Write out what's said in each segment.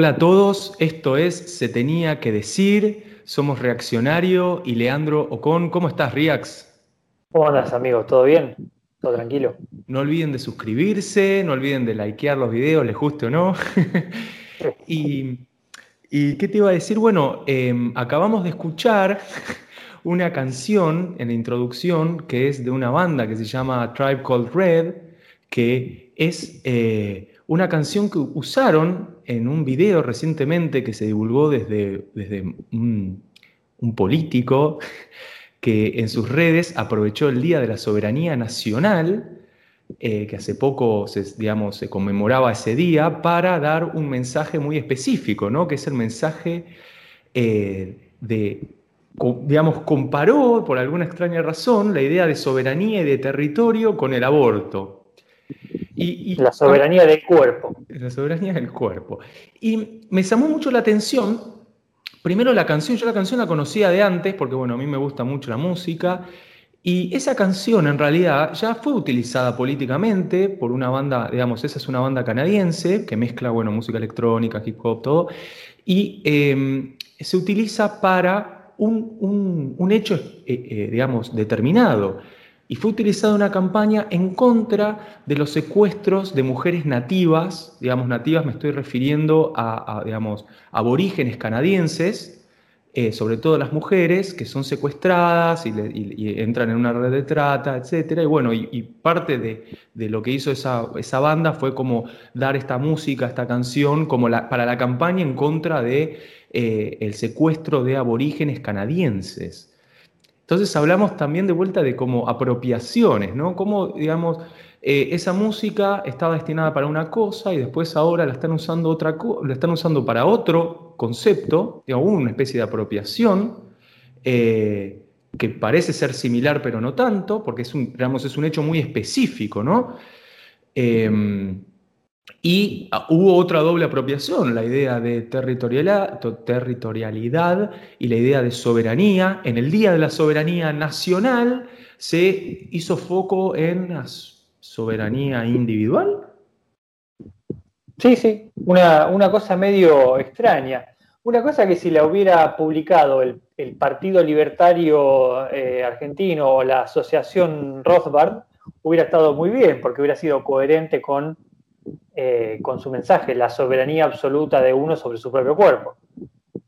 Hola a todos, esto es Se tenía que decir, somos Reaccionario y Leandro Ocon. ¿Cómo estás, Riax? ¿Cómo andas, amigos? ¿Todo bien? ¿Todo tranquilo? No olviden de suscribirse, no olviden de likear los videos, les guste o no. y, qué te iba a decir? Bueno, em, acabamos de escuchar una canción en la introducción que es de una banda que se llama Tribe Called Red, que es eh, una canción que usaron en un video recientemente que se divulgó desde, desde un, político que en sus redes aprovechó el Día de la Soberanía Nacional, eh, que hace poco se, digamos, se conmemoraba ese día, para dar un mensaje muy específico, ¿no? que es el mensaje eh, de, digamos, comparó por alguna extraña razón la idea de soberanía y de territorio con el aborto. Y, la soberanía del cuerpo. La soberanía del cuerpo. Y me llamó mucho la atención, primero la canción, yo la canción la conocía de antes, porque bueno, a mí me gusta mucho la música, y esa canción en realidad ya fue utilizada políticamente por una banda, digamos, esa es una banda canadiense que mezcla, bueno, música electrónica, hip hop, todo, y em, se utiliza para un, hecho, eh, eh, digamos, determinado y fue utilizada una campaña en contra de los secuestros de mujeres nativas, digamos nativas me estoy refiriendo a, digamos, aborígenes canadienses, eh, sobre todo las mujeres que son secuestradas y, entran en una red de trata, etc. Y bueno, y, parte de, lo que hizo esa, esa, banda fue como dar esta música, esta canción, como la, para la campaña en contra de eh, secuestro de aborígenes canadienses. Entonces hablamos también de vuelta de como apropiaciones, ¿no? Cómo, digamos, eh, esa música estaba destinada para una cosa y después ahora la están usando, otra la están usando para otro concepto, digamos, una especie de apropiación eh, que parece ser similar pero no tanto, porque es un, digamos, es un hecho muy específico, ¿no? Em, y ah, hubo otra doble apropiación, la idea de territorialidad y la idea de soberanía. En el Día de la Soberanía Nacional se hizo foco en la soberanía individual. Sí, sí, una, cosa medio extraña. Una cosa que si la hubiera publicado el, Partido Libertario eh, Argentino o la Asociación Rothbard, hubiera estado muy bien, porque hubiera sido coherente con eh, con su mensaje, la soberanía absoluta de uno sobre su propio cuerpo.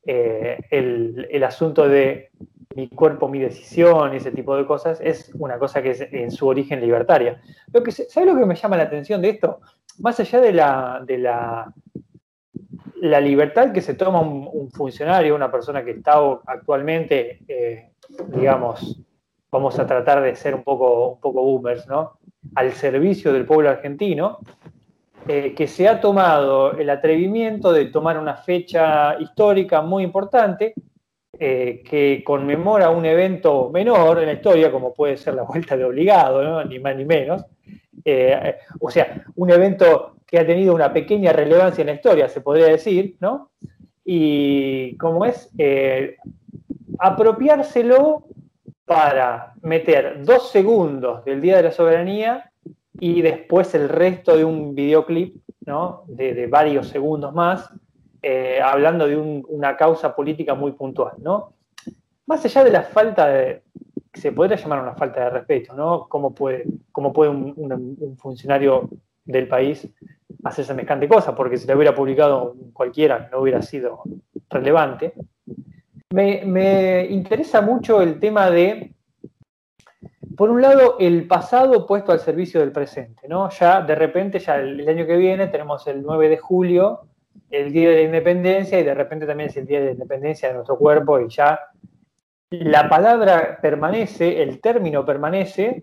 Eh, el, asunto de mi cuerpo, mi decisión, ese tipo de cosas, es una cosa que es en su origen libertaria. Lo que, ¿Sabe lo que me llama la atención de esto? Más allá de la, de la, la libertad que se toma un, funcionario, una persona que está actualmente, eh, digamos, vamos a tratar de ser un poco, un poco boomers, ¿no? Al servicio del pueblo argentino, eh, que se ha tomado el atrevimiento de tomar una fecha histórica muy importante eh, que conmemora un evento menor en la historia, como puede ser la vuelta de obligado, ni más ni menos. Eh, o sea, un evento que ha tenido una pequeña relevancia en la historia, se podría decir, ¿no? Y como es apropiárselo para meter dos segundos del Día de la Soberanía y después el resto de un videoclip ¿no? de, varios segundos más, eh, hablando de una causa política muy puntual. ¿no? Más allá de la falta de, se podría llamar una falta de respeto, ¿no? ¿Cómo puede, cómo puede un, funcionario del país hacer semejante cosa? Porque si lo hubiera publicado cualquiera no hubiera sido relevante. Me, me interesa mucho el tema de por un lado, el pasado puesto al servicio del presente, ¿no? Ya de repente, ya el, año que viene tenemos el 9 de julio, el Día de la Independencia, y de repente también es el Día de la Independencia de nuestro cuerpo, y ya la palabra permanece, el término permanece,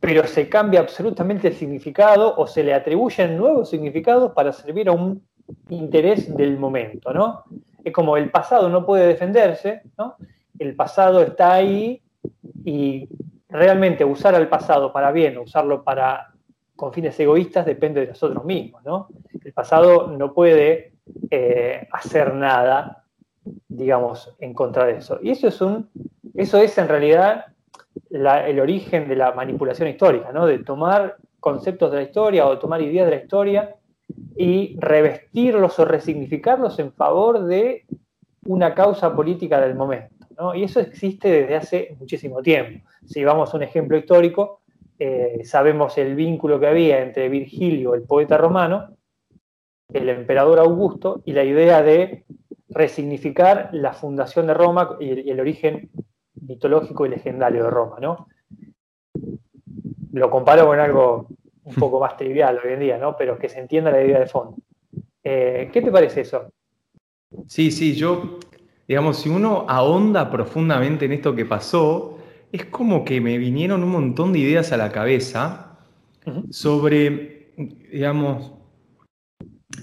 pero se cambia absolutamente el significado o se le atribuyen nuevos significados para servir a un interés del momento, ¿no? Es como el pasado no puede defenderse, ¿no? El pasado está ahí y realmente usar al pasado para bien o usarlo para con fines egoístas depende de nosotros mismos, ¿no? El pasado no puede eh, hacer nada, digamos, en contra de eso. Y eso es un, eso es en realidad el origen de la manipulación histórica, ¿no? De tomar conceptos de la historia o tomar ideas de la historia y revestirlos o resignificarlos en favor de una causa política del momento. Y eso existe desde hace muchísimo tiempo. Si vamos a un ejemplo histórico, eh, sabemos el vínculo que había entre Virgilio, el poeta romano, el emperador Augusto, y la idea de resignificar la fundación de Roma y el, origen mitológico y legendario de Roma. ¿no? Lo comparo con algo un poco más trivial hoy en día, ¿no? pero que se entienda la idea de fondo. Eh, ¿Qué te parece eso? Sí, sí, yo, digamos, si uno ahonda profundamente en esto que pasó, es como que me vinieron un montón de ideas a la cabeza sobre, digamos,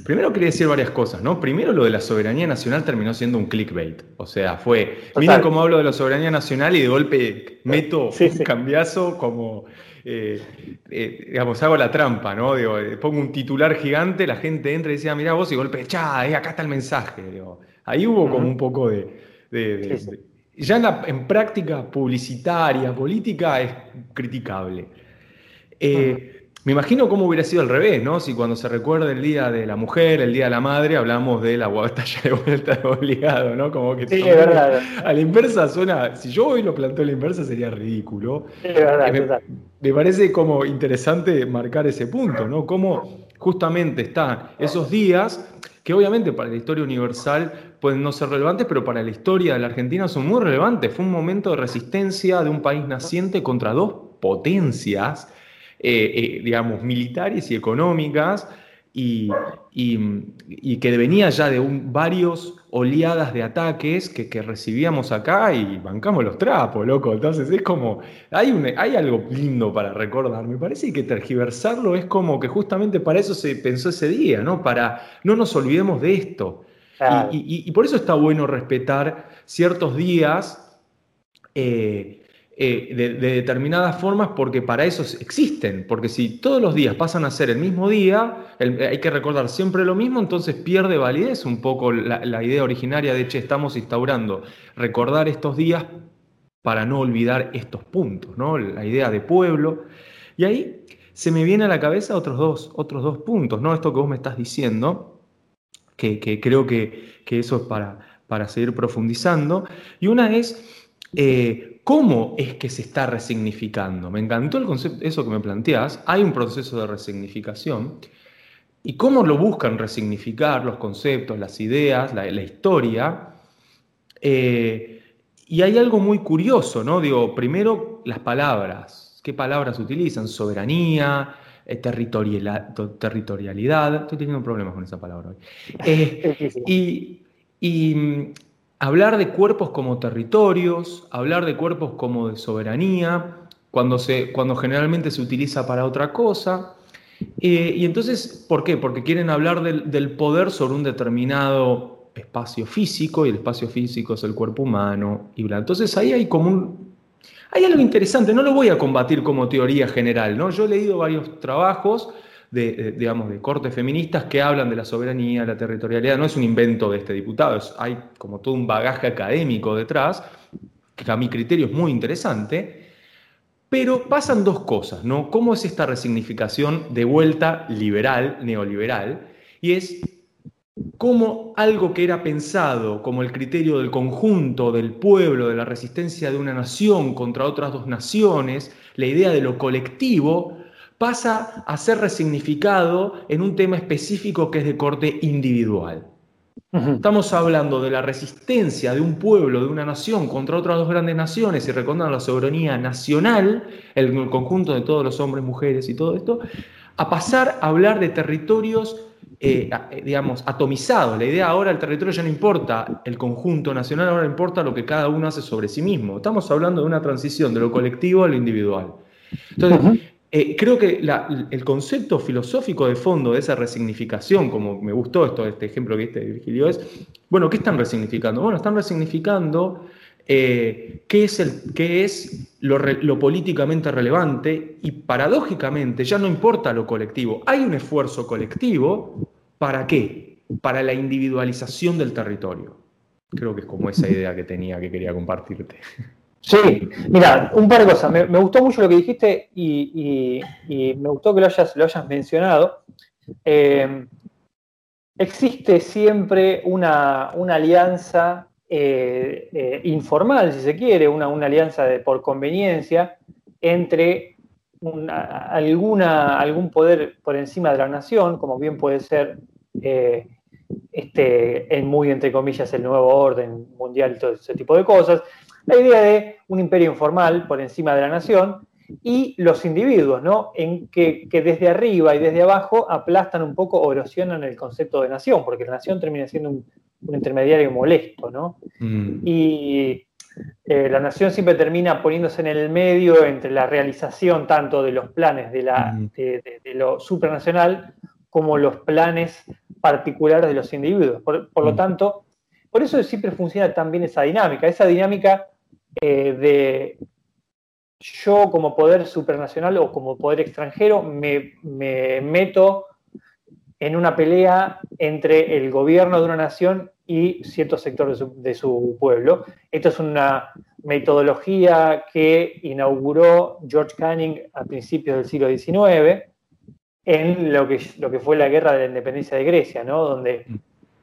primero quería decir varias cosas, ¿no? Primero lo de la soberanía nacional terminó siendo un clickbait, o sea, fue, miren cómo hablo de la soberanía nacional y de golpe meto un cambiazo como... Eh, eh, digamos, hago la trampa, ¿no? Digo, eh, pongo un titular gigante, la gente entra y dice, ah, mira vos, y golpe, cha, acá está el mensaje. Ahí hubo como un poco de, ya en, práctica publicitaria, política, es criticable. Eh, me imagino cómo hubiera sido al revés, ¿no? Si cuando se recuerda el Día de la Mujer, el Día de la Madre, hablamos de la batalla de vuelta de obligado, ¿no? Como que sí, es verdad. a la inversa suena, si yo hoy lo planteo a la inversa sería ridículo. Sí, es verdad, me, me, parece como interesante marcar ese punto, ¿no? Cómo justamente están esos días que obviamente para la historia universal pueden no ser relevantes, pero para la historia de la Argentina son muy relevantes. Fue un momento de resistencia de un país naciente contra dos potencias, eh, eh, digamos, militares y económicas, y, que venía ya de un, varios oleadas de ataques que, recibíamos acá y bancamos los trapos, loco. Entonces es como, hay, un, hay algo lindo para recordar. Me parece que tergiversarlo es como que justamente para eso se pensó ese día, ¿no? Para no nos olvidemos de esto. Y, por eso está bueno respetar ciertos días eh, eh, de, determinadas formas, porque para eso existen. Porque si todos los días pasan a ser el mismo día, hay que recordar siempre lo mismo, entonces pierde validez un poco la, idea originaria de, che, estamos instaurando recordar estos días para no olvidar estos puntos, ¿no? La idea de pueblo. Y ahí se me viene a la cabeza otros dos, otros dos puntos, ¿no? Esto que vos me estás diciendo que, creo que, eso es para, para seguir profundizando. Y una es eh, cómo es que se está resignificando. Me encantó el concepto, eso que me planteas. Hay un proceso de resignificación. ¿Y cómo lo buscan resignificar los conceptos, las ideas, la, historia? Eh, y hay algo muy curioso, ¿no? Digo, primero las palabras. ¿Qué palabras utilizan? Soberanía, eh, territorialidad, estoy teniendo problemas con esa palabra hoy. Eh, y, hablar de cuerpos como territorios, hablar de cuerpos como de soberanía, cuando, se, cuando generalmente se utiliza para otra cosa. Eh, y entonces, ¿por qué? Porque quieren hablar del, poder sobre un determinado espacio físico, y el espacio físico es el cuerpo humano, y. Entonces ahí hay como un, algo interesante, no lo voy a combatir como teoría general, ¿no? Yo he leído varios trabajos de, digamos, de cortes feministas que hablan de la soberanía, la territorialidad, no es un invento de este diputado, hay como todo un bagaje académico detrás, que a mi criterio es muy interesante, pero pasan dos cosas, ¿no? ¿Cómo es esta resignificación de vuelta liberal, neoliberal? Y es cómo algo que era pensado como el criterio del conjunto, del pueblo, de la resistencia de una nación contra otras dos naciones, la idea de lo colectivo, pasa a ser resignificado en un tema específico que es de corte individual. Estamos hablando de la resistencia de un pueblo, de una nación contra otras dos grandes naciones y recordando la soberanía nacional, el conjunto de todos los hombres, mujeres y todo esto, a pasar a hablar de territorios eh, eh, digamos, atomizado. La idea ahora, el territorio ya no importa el conjunto nacional, ahora importa lo que cada uno hace sobre sí mismo. Estamos hablando de una transición de lo colectivo a lo individual. Entonces, eh, creo que el concepto filosófico de fondo de esa resignificación, como me gustó esto, este ejemplo que este Virgilio, es, bueno, ¿qué están resignificando? Bueno, están resignificando qué es, el, qué es lo, lo, políticamente relevante y paradójicamente ya no importa lo colectivo. Hay un esfuerzo colectivo ¿Para qué? Para la individualización del territorio. Creo que es como esa idea que tenía que quería compartirte. Sí, mira, un par de cosas. Me, gustó mucho lo que dijiste y, me gustó que lo hayas, mencionado. eh, existe siempre una, alianza eh, eh, informal, si se quiere, una, alianza de, por conveniencia entre alguna, algún poder por encima de la nación, como bien puede ser este, en muy entre comillas el nuevo orden mundial y todo ese tipo de cosas, la idea de un imperio informal por encima de la nación y los individuos, ¿no? En que, desde arriba y desde abajo aplastan un poco o erosionan el concepto de nación, porque la nación termina siendo un, intermediario molesto, ¿no? Mm. Y eh, la nación siempre termina poniéndose en el medio entre la realización tanto de los planes de, la, mm. de, lo supranacional como los planes particulares de los individuos. Por, lo mm. tanto, por eso siempre funciona tan bien esa dinámica, esa dinámica eh, de yo como poder supranacional o como poder extranjero me, meto en una pelea entre el gobierno de una nación y ciertos sectores de su, pueblo. Esto es una metodología que inauguró George Canning a principios del siglo XIX en lo que, lo que fue la guerra de la independencia de Grecia, ¿no? donde,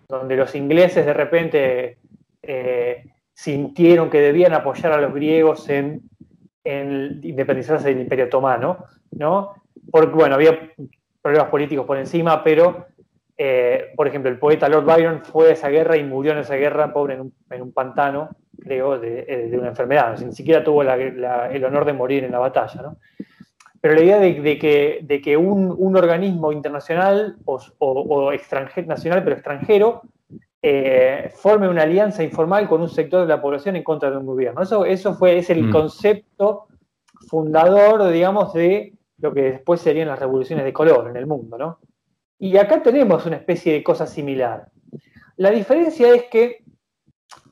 donde los ingleses de repente eh, sintieron que debían apoyar a los griegos en en independizarse del Imperio Otomano, ¿no? Porque, bueno, había problemas políticos por encima, pero, eh, por ejemplo, el poeta Lord Byron fue a esa guerra y murió en esa guerra, pobre, en un, pantano, creo, de, eh, una enfermedad. ni siquiera tuvo el honor de morir en la batalla, ¿no? Pero la idea de, que, de que un, organismo internacional o, o extranjero, nacional pero extranjero eh, forme una alianza informal con un sector de la población en contra de un gobierno. Eso, eso fue, es el mm. concepto fundador, digamos, de lo que después serían las revoluciones de color en el mundo, ¿no? Y acá tenemos una especie de cosa similar. La diferencia es que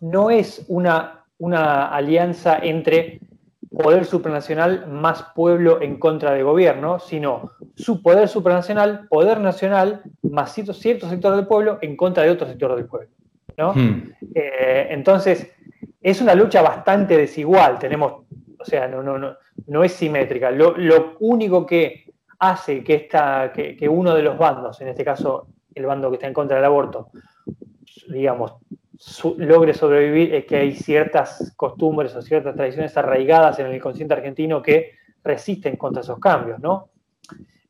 no es una, una alianza entre poder supranacional más pueblo en contra de gobierno, sino su poder supranacional, poder nacional, más cierto, cierto sector del pueblo en contra de otro sector del pueblo. ¿no? Hmm. Eh, entonces, es una lucha bastante desigual, tenemos, o sea, no, no, no, no es simétrica. Lo, único que hace que, esta, que, que uno de los bandos, en este caso el bando que está en contra del aborto, digamos, logre sobrevivir es que hay ciertas costumbres o ciertas tradiciones arraigadas en el inconsciente argentino que resisten contra esos cambios, ¿no?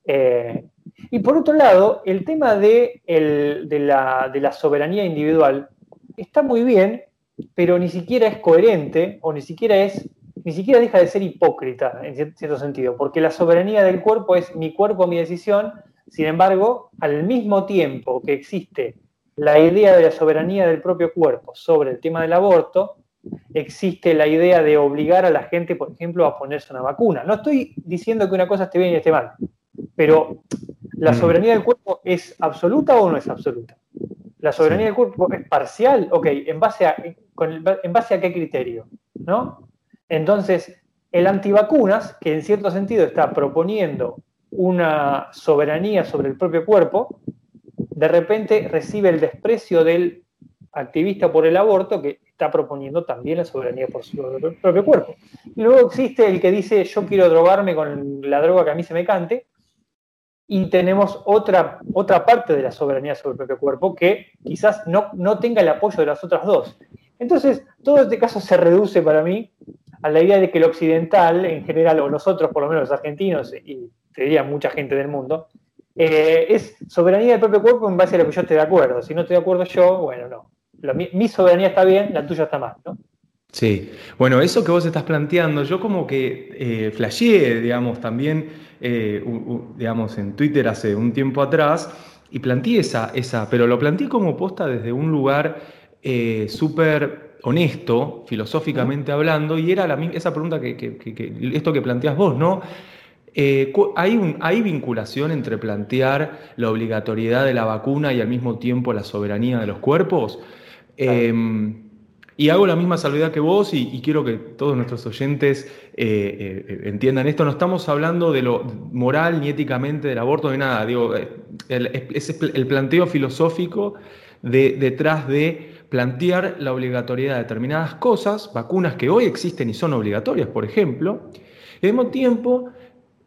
Eh, y por otro lado, el tema de, la, soberanía individual está muy bien, pero ni siquiera es coherente o ni siquiera es, ni siquiera deja de ser hipócrita en cierto sentido, porque la soberanía del cuerpo es mi cuerpo, mi decisión, sin embargo, al mismo tiempo que existe la idea de la soberanía del propio cuerpo sobre el tema del aborto, existe la idea de obligar a la gente, por ejemplo, a ponerse una vacuna. No estoy diciendo que una cosa esté bien y esté mal, pero ¿la mm. soberanía del cuerpo es absoluta o no es absoluta? ¿La soberanía del cuerpo es parcial? Ok, ¿en base, a, ¿en base a qué criterio? ¿No? Entonces, el antivacunas, que en cierto sentido está proponiendo una soberanía sobre el propio cuerpo, de repente recibe el desprecio del activista por el aborto que está proponiendo también la soberanía por su propio cuerpo. Luego existe el que dice yo quiero drogarme con la droga que a mí se me cante. Y tenemos otra, otra parte de la soberanía sobre el propio cuerpo que quizás no, no tenga el apoyo de las otras dos. Entonces, todo este caso se reduce para mí a la idea de que el occidental, en general, o nosotros, por lo menos los argentinos, y te diría mucha gente del mundo, eh, es soberanía del propio cuerpo en base a lo que yo esté de acuerdo. Si no estoy de acuerdo yo, bueno, no. mi, soberanía está bien, la tuya está mal, ¿no? Sí, bueno, eso que vos estás planteando, yo como que eh, flasheé, digamos, también, eh, digamos, en Twitter hace un tiempo atrás, y planteé esa, esa, pero lo planteé como posta desde un lugar eh, súper honesto, filosóficamente hablando, y era la, esa pregunta que, que, esto que planteas vos, ¿no? Eh, ¿hay, vinculación entre plantear la obligatoriedad de la vacuna y al mismo tiempo la soberanía de los cuerpos? Em, y hago la misma salvedad que vos y, quiero que todos nuestros oyentes eh, eh, entiendan esto. No estamos hablando de lo moral ni éticamente del aborto ni nada. Digo, es el, planteo filosófico detrás de plantear la obligatoriedad de determinadas cosas, vacunas que hoy existen y son obligatorias, por ejemplo, y al mismo tiempo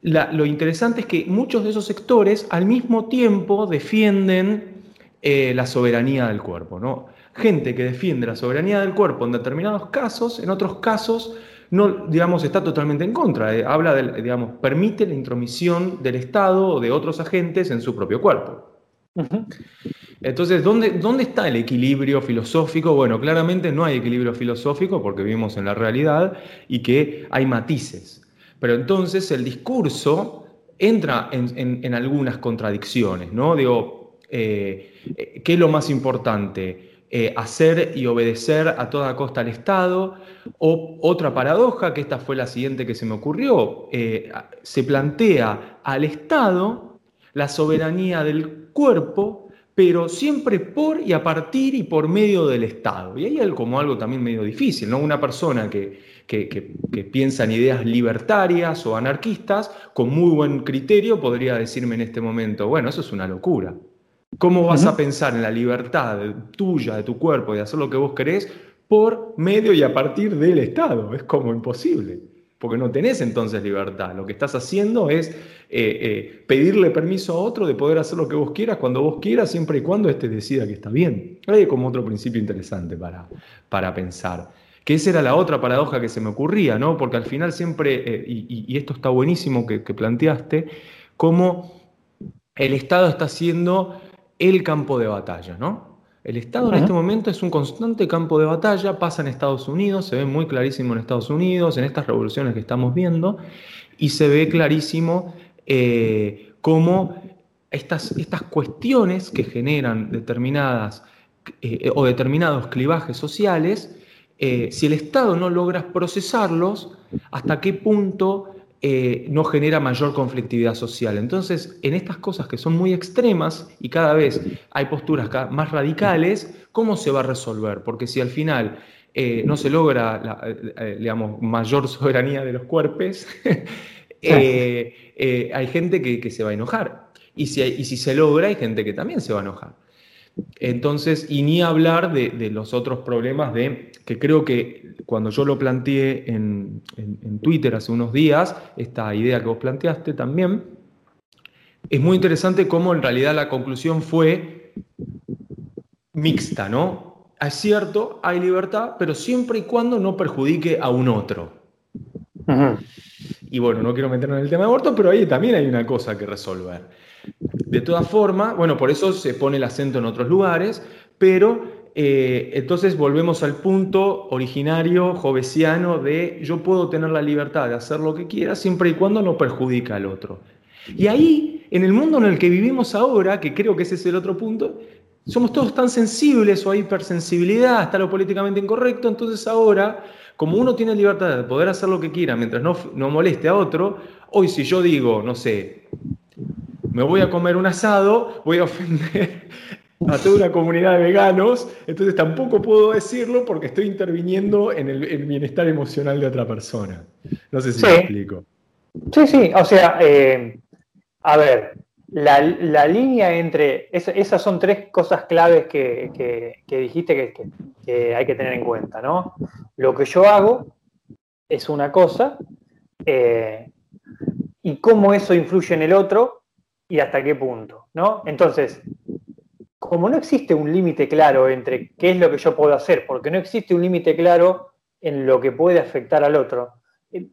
lo interesante es que muchos de esos sectores al mismo tiempo defienden eh, la soberanía del cuerpo. ¿no? Gente que defiende la soberanía del cuerpo en determinados casos, en otros casos no, digamos, está totalmente en contra. Eh, habla, de, digamos, permite la intromisión del Estado o de otros agentes en su propio cuerpo. Entonces, ¿dónde, ¿dónde está el equilibrio filosófico? Bueno, claramente no hay equilibrio filosófico porque vivimos en la realidad y que hay matices. Pero entonces el discurso entra en, algunas contradicciones, ¿no? Digo, eh, ¿qué es lo más importante? Eh, hacer y obedecer a toda costa al Estado. O otra paradoja, que esta fue la siguiente que se me ocurrió, eh, se plantea al Estado la soberanía del cuerpo, pero siempre por y a partir y por medio del Estado. Y ahí como algo también medio difícil, ¿no? Una persona que, que, piensa en ideas libertarias o anarquistas, con muy buen criterio, podría decirme en este momento, bueno, eso es una locura. ¿Cómo vas a pensar en la libertad tuya, de tu cuerpo, de hacer lo que vos querés por medio y a partir del Estado? Es como imposible, porque no tenés entonces libertad. Lo que estás haciendo es eh, eh, pedirle permiso a otro de poder hacer lo que vos quieras, cuando vos quieras, siempre y cuando éste decida que está bien. Hay como otro principio interesante para, para pensar. Que esa era la otra paradoja que se me ocurría, ¿no? Porque al final siempre, eh, y, esto está buenísimo que, que planteaste, cómo el Estado está haciendo el campo de batalla, ¿no? El Estado en este momento es un constante campo de batalla, pasa en Estados Unidos, se ve muy clarísimo en Estados Unidos, en estas revoluciones que estamos viendo, y se ve clarísimo eh, cómo estas, estas cuestiones que generan determinadas eh, o determinados clivajes sociales, eh, si el Estado no logra procesarlos, hasta qué punto eh, no genera mayor conflictividad social. Entonces, en estas cosas que son muy extremas y cada vez hay posturas más radicales, ¿cómo se va a resolver? Porque si al final eh, no se logra, la, digamos, mayor soberanía de los cuerpos, hay gente que, se va a enojar. Y si, y si se logra, hay gente que también se va a enojar. Entonces, y ni hablar de, los otros problemas de, que creo que cuando yo lo planteé en, Twitter hace unos días, esta idea que vos planteaste también, es muy interesante cómo en realidad la conclusión fue mixta, ¿no? Es cierto, hay libertad, pero siempre y cuando no perjudique a un otro. Y bueno, no quiero meterme en el tema de aborto, pero ahí también hay una cosa que resolver. De todas formas, bueno, por eso se pone el acento en otros lugares, pero eh, entonces volvemos al punto originario jovesiano de yo puedo tener la libertad de hacer lo que quiera siempre y cuando no perjudica al otro. Y ahí, en el mundo en el que vivimos ahora, que creo que ese es el otro punto, somos todos tan sensibles o hay hipersensibilidad, está lo políticamente incorrecto, entonces ahora, como uno tiene libertad de poder hacer lo que quiera mientras no, no moleste a otro, hoy si yo digo, no sé, me voy a comer un asado, voy a ofender a toda una comunidad de veganos, entonces tampoco puedo decirlo porque estoy interviniendo en el, bienestar emocional de otra persona. No sé si me explico. Sí, sí, o sea, eh, a ver, la, línea entre, esas son tres cosas claves que, dijiste que, hay que tener en cuenta, ¿no? Lo que yo hago es una cosa eh, y cómo eso influye en el otro y hasta qué punto, ¿no? Entonces, como no existe un límite claro entre qué es lo que yo puedo hacer, porque no existe un límite claro en lo que puede afectar al otro, en,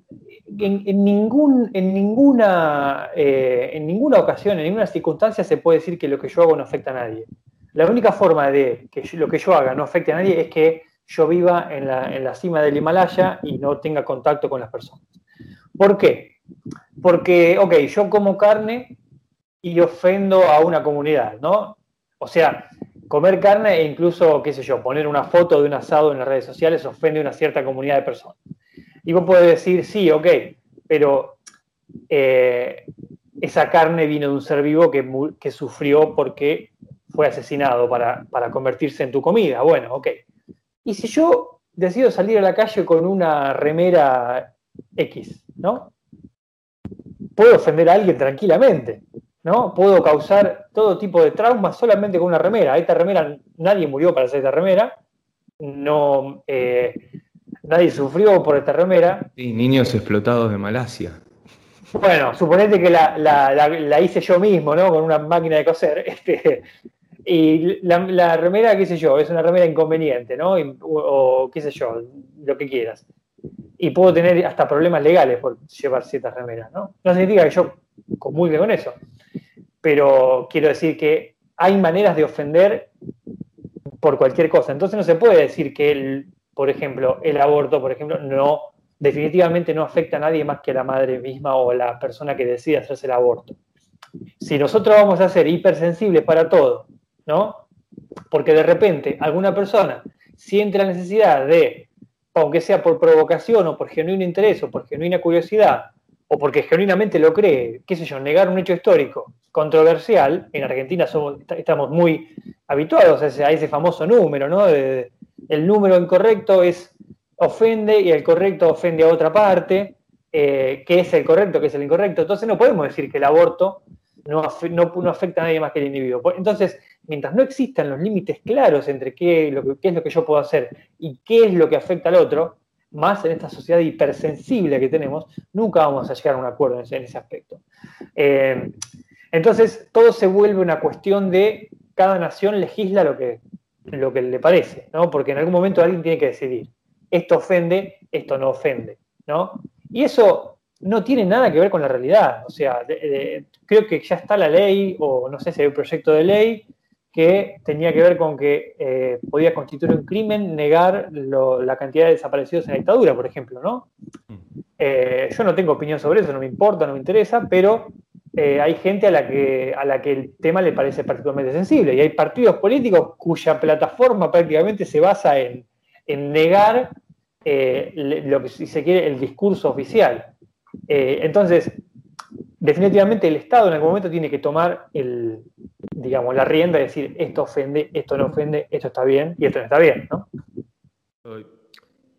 ningún, en, ninguna, eh, en ninguna ocasión, en ninguna circunstancia se puede decir que lo que yo hago no afecta a nadie. La única forma de que lo que yo haga no afecte a nadie es que yo viva en la, en la cima del Himalaya y no tenga contacto con las personas. ¿Por qué? Porque, ok, yo como carne y ofendo a una comunidad, ¿no? O sea, comer carne e incluso, qué sé yo, poner una foto de un asado en las redes sociales ofende a una cierta comunidad de personas. Y vos podés decir, sí, ok, pero eh, esa carne vino de un ser vivo que, sufrió porque fue asesinado para, convertirse en tu comida. Bueno, ok. Y si yo decido salir a la calle con una remera X, ¿no? Puedo ofender a alguien tranquilamente. ¿No? Puedo causar todo tipo de traumas solamente con una remera. Esta remera, nadie murió para hacer esta remera, no, eh, nadie sufrió por esta remera. Sí, niños explotados de Malasia. Bueno, suponete que la, hice yo mismo, ¿no? Con una máquina de coser. Este, y la, remera, qué sé yo, es una remera inconveniente, ¿no? o, qué sé yo, lo que quieras. Y puedo tener hasta problemas legales por llevar ciertas remeras, ¿no? No significa que yo comulgue con eso. Pero quiero decir que hay maneras de ofender por cualquier cosa. Entonces no se puede decir que, el, por ejemplo, el aborto, por ejemplo, no definitivamente no afecta a nadie más que a la madre misma o la persona que decide hacerse el aborto. Si nosotros vamos a ser hipersensibles para todo, ¿no? Porque de repente alguna persona siente la necesidad de, aunque sea por provocación o por genuino interés o por genuina curiosidad, o porque genuinamente lo cree, qué sé yo, negar un hecho histórico controversial, en Argentina somos, estamos muy habituados a ese, famoso número, ¿no? el número incorrecto es ofende y el correcto ofende a otra parte, eh, qué es el correcto, qué es el incorrecto. Entonces no podemos decir que el aborto no, no, afecta a nadie más que el individuo. Entonces, mientras no existan los límites claros entre que, qué es lo que yo puedo hacer y qué es lo que afecta al otro, más en esta sociedad hipersensible que tenemos, nunca vamos a llegar a un acuerdo en ese, aspecto. Eh, entonces, todo se vuelve una cuestión de cada nación legisla lo que, lo que le parece, ¿no? Porque en algún momento alguien tiene que decidir, esto ofende, esto no ofende, ¿no? Y eso no tiene nada que ver con la realidad, o sea, creo que ya está la ley, o no sé si hay un proyecto de ley que tenía que ver con que eh, podía constituir un crimen negar la cantidad de desaparecidos en la dictadura, por ejemplo, ¿no? Eh, yo no tengo opinión sobre eso, no me importa, no me interesa, pero eh, hay gente a la, que, a la que el tema le parece particularmente sensible y hay partidos políticos cuya plataforma prácticamente se basa en, negar lo que si se quiere el discurso oficial. entonces, definitivamente el Estado en algún momento tiene que tomar el, digamos, la rienda y decir esto ofende, esto no ofende, esto está bien y esto no está bien, ¿no?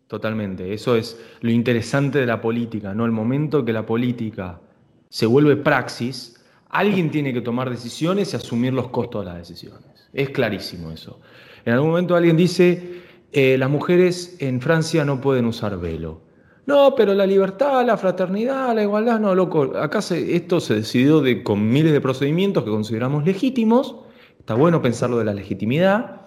Totalmente. Eso es lo interesante de la política, ¿no? El momento que la política se vuelve praxis, alguien tiene que tomar decisiones y asumir los costos de las decisiones. Es clarísimo eso. En algún momento alguien dice, eh, las mujeres en Francia no pueden usar velo. No, pero la libertad, la fraternidad, la igualdad, no, loco. Acá esto se decidió de, con miles de procedimientos que consideramos legítimos. Está bueno pensarlo de la legitimidad.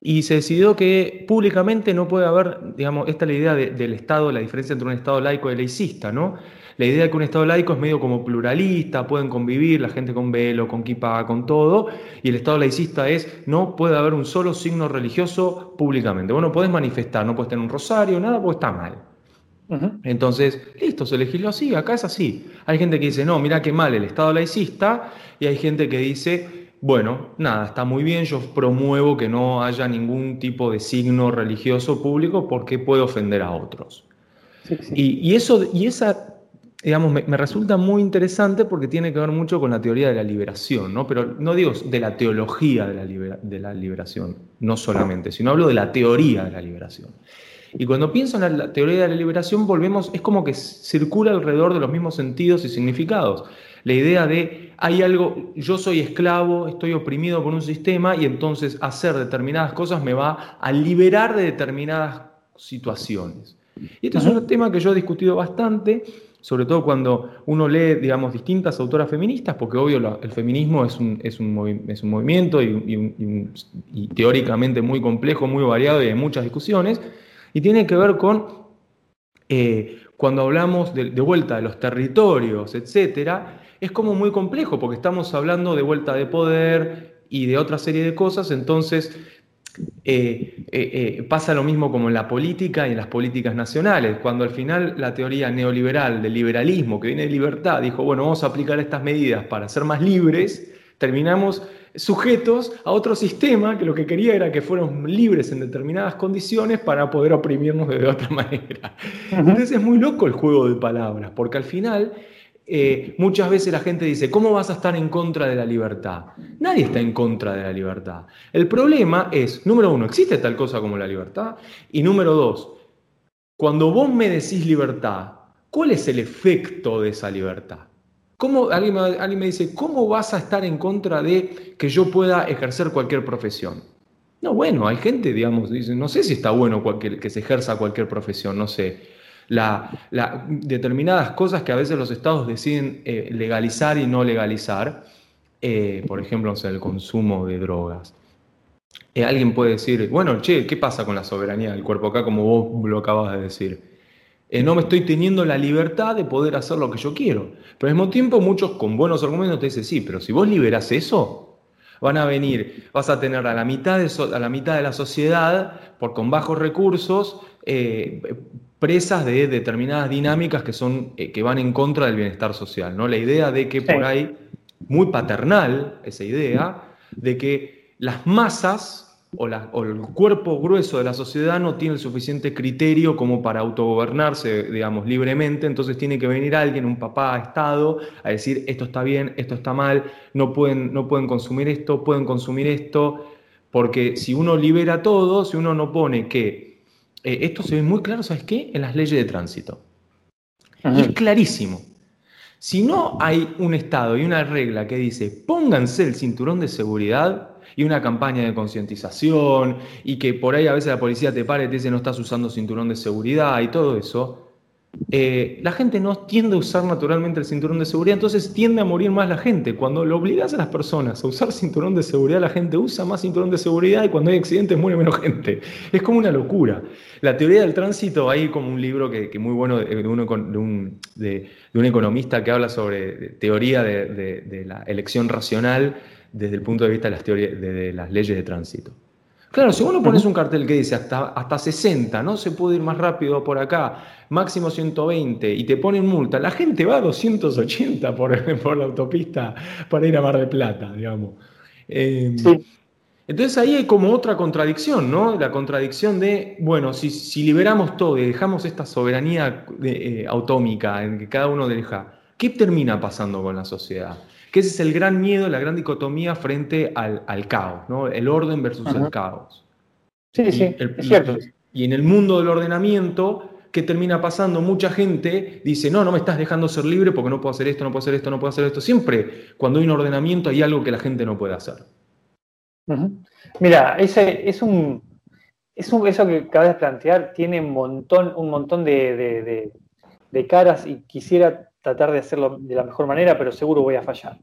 Y se decidió que públicamente no puede haber, digamos, esta es la idea del Estado, la diferencia entre un Estado laico y laicista, ¿no? La idea de que un Estado laico es medio como pluralista, pueden convivir la gente con velo, con kippah, con todo, y el Estado laicista es no puede haber un solo signo religioso públicamente. Bueno, podés manifestar, no puedes tener un rosario, nada, pues está mal. Entonces, listo, se legisló así, acá es así. Hay gente que dice, no, mira qué mal el Estado laicista, y hay gente que dice, bueno, nada, está muy bien, yo promuevo que no haya ningún tipo de signo religioso público porque puede ofender a otros. Y, eso, y esa, digamos, me, resulta muy interesante porque tiene que ver mucho con la teoría de la liberación, ¿no? Pero no digo de la teología de la, de la liberación, no solamente, sino hablo de la teoría de la liberación. Y cuando pienso en la teoría de la liberación, volvemos, es como que circula alrededor de los mismos sentidos y significados. La idea de hay algo, yo soy esclavo, estoy oprimido por un sistema y entonces hacer determinadas cosas me va a liberar de determinadas situaciones. Y este es un tema que yo he discutido bastante, sobre todo cuando uno lee, digamos, distintas autoras feministas, porque obvio el feminismo es un, es un, es un movimiento y, y, teóricamente muy complejo, muy variado y hay muchas discusiones. Y tiene que ver con eh, cuando hablamos de, vuelta de los territorios, etcétera, es como muy complejo porque estamos hablando de vuelta de poder y de otra serie de cosas, entonces eh, eh, pasa lo mismo como en la política y en las políticas nacionales, cuando al final la teoría neoliberal del liberalismo, que viene de libertad, dijo, bueno, vamos a aplicar estas medidas para ser más libres, terminamos sujetos a otro sistema que lo que quería era que fuéramos libres en determinadas condiciones para poder oprimirnos de otra manera. Entonces es muy loco el juego de palabras, porque al final eh, muchas veces la gente dice, ¿cómo vas a estar en contra de la libertad? Nadie está en contra de la libertad. El problema es, número uno, ¿existe tal cosa como la libertad? Y número dos, cuando vos me decís libertad, ¿cuál es el efecto de esa libertad? ¿Cómo, alguien, me, dice, ¿cómo vas a estar en contra de que yo pueda ejercer cualquier profesión? No, bueno, hay gente, digamos, dice, no sé si está bueno que se ejerza cualquier profesión, no sé. determinadas cosas que a veces los estados deciden eh, legalizar y no legalizar, eh, por ejemplo, el consumo de drogas. Eh, alguien puede decir, bueno, che, ¿qué pasa con la soberanía del cuerpo acá, como vos lo acabas de decir? No me estoy teniendo la libertad de poder hacer lo que yo quiero. Pero al mismo tiempo, muchos con buenos argumentos te dicen, sí, pero si vos liberás eso, van a venir, vas a tener a la mitad de, a la, mitad de la sociedad, por con bajos recursos, presas de determinadas dinámicas que, son, eh, que van en contra del bienestar social. ¿no? La idea de que por ahí, muy paternal esa idea, de que las masas o, el cuerpo grueso de la sociedad no tiene el suficiente criterio como para autogobernarse, digamos, libremente, entonces tiene que venir alguien, un papá, Estado, a decir esto está bien, esto está mal, no pueden, no pueden consumir esto, pueden consumir esto, porque si uno libera todo, si uno no pone que eh, esto se ve muy claro, ¿sabes qué? En las leyes de tránsito. es clarísimo. Si no hay un Estado y una regla que dice pónganse el cinturón de seguridad y una campaña de concientización y que por ahí a veces la policía te pare y te dice no estás usando cinturón de seguridad y todo eso, eh, la gente no tiende a usar naturalmente el cinturón de seguridad, entonces tiende a morir más la gente. Cuando lo obligas a las personas a usar cinturón de seguridad, la gente usa más cinturón de seguridad y cuando hay accidentes muere menos gente. Es como una locura. La teoría del tránsito, hay como un libro que, muy bueno de, un, economista que habla sobre teoría de, la elección racional desde el punto de vista de las, de las leyes de tránsito. Claro, si uno pones un cartel que dice hasta, hasta 60, no se puede ir más rápido por acá, máximo 120, y te ponen multa, la gente va a 280 por, por la autopista para ir a Mar del Plata, digamos. Em, entonces ahí hay como otra contradicción, ¿no? La contradicción de, bueno, si, liberamos todo y dejamos esta soberanía eh, autómica en que cada uno deja, ¿qué termina pasando con la sociedad? Que ese es el gran miedo, la gran dicotomía frente al, caos, ¿no? el orden versus el caos. Sí, sí, es cierto. Y, en el mundo del ordenamiento, ¿qué termina pasando? Mucha gente dice, no, no me estás dejando ser libre porque no puedo hacer esto, no puedo hacer esto, no puedo hacer esto. Siempre cuando hay un ordenamiento hay algo que la gente no puede hacer. Mira, ese es un, es un, eso que acabas de plantear tiene un montón, un montón de caras y quisiera tratar de hacerlo de la mejor manera, pero seguro voy a fallar.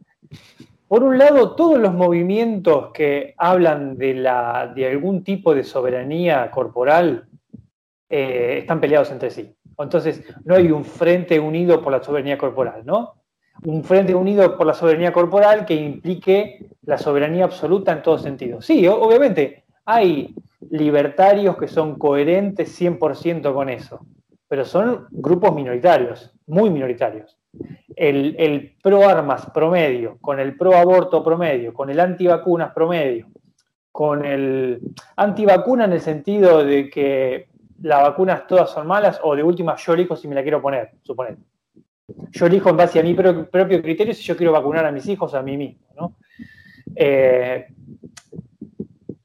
Por un lado, todos los movimientos que hablan de, la, de algún tipo de soberanía corporal eh, están peleados entre sí. Entonces, no hay un frente unido por la soberanía corporal, ¿no? Un frente unido por la soberanía corporal que implique la soberanía absoluta en todos sentidos. Sí, obviamente, hay libertarios que son coherentes 100% con eso pero son grupos minoritarios, muy minoritarios. El, pro armas promedio, con el pro aborto promedio, con el antivacunas promedio, con el antivacuna en el sentido de que las vacunas todas son malas o de última yo elijo si me la quiero poner, suponete. Yo elijo en base a mi propio criterio si yo quiero vacunar a mis hijos o a mí mismo. ¿no? Eh,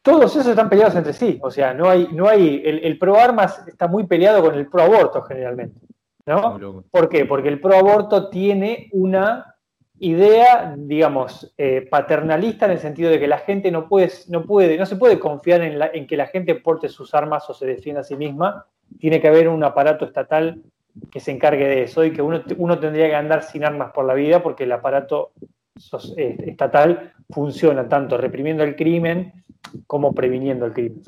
todos esos están peleados entre sí. O sea, no hay, no hay, el, pro armas está muy peleado con el pro aborto generalmente. ¿No? ¿Por qué? Porque el pro aborto tiene una idea, digamos, eh, paternalista en el sentido de que la gente no puede, no puede, no se puede confiar en, en, que la gente porte sus armas o se defienda a sí misma. Tiene que haber un aparato estatal que se encargue de eso y que uno, uno tendría que andar sin armas por la vida porque el aparato estatal funciona tanto reprimiendo el crimen como previniendo el crimen.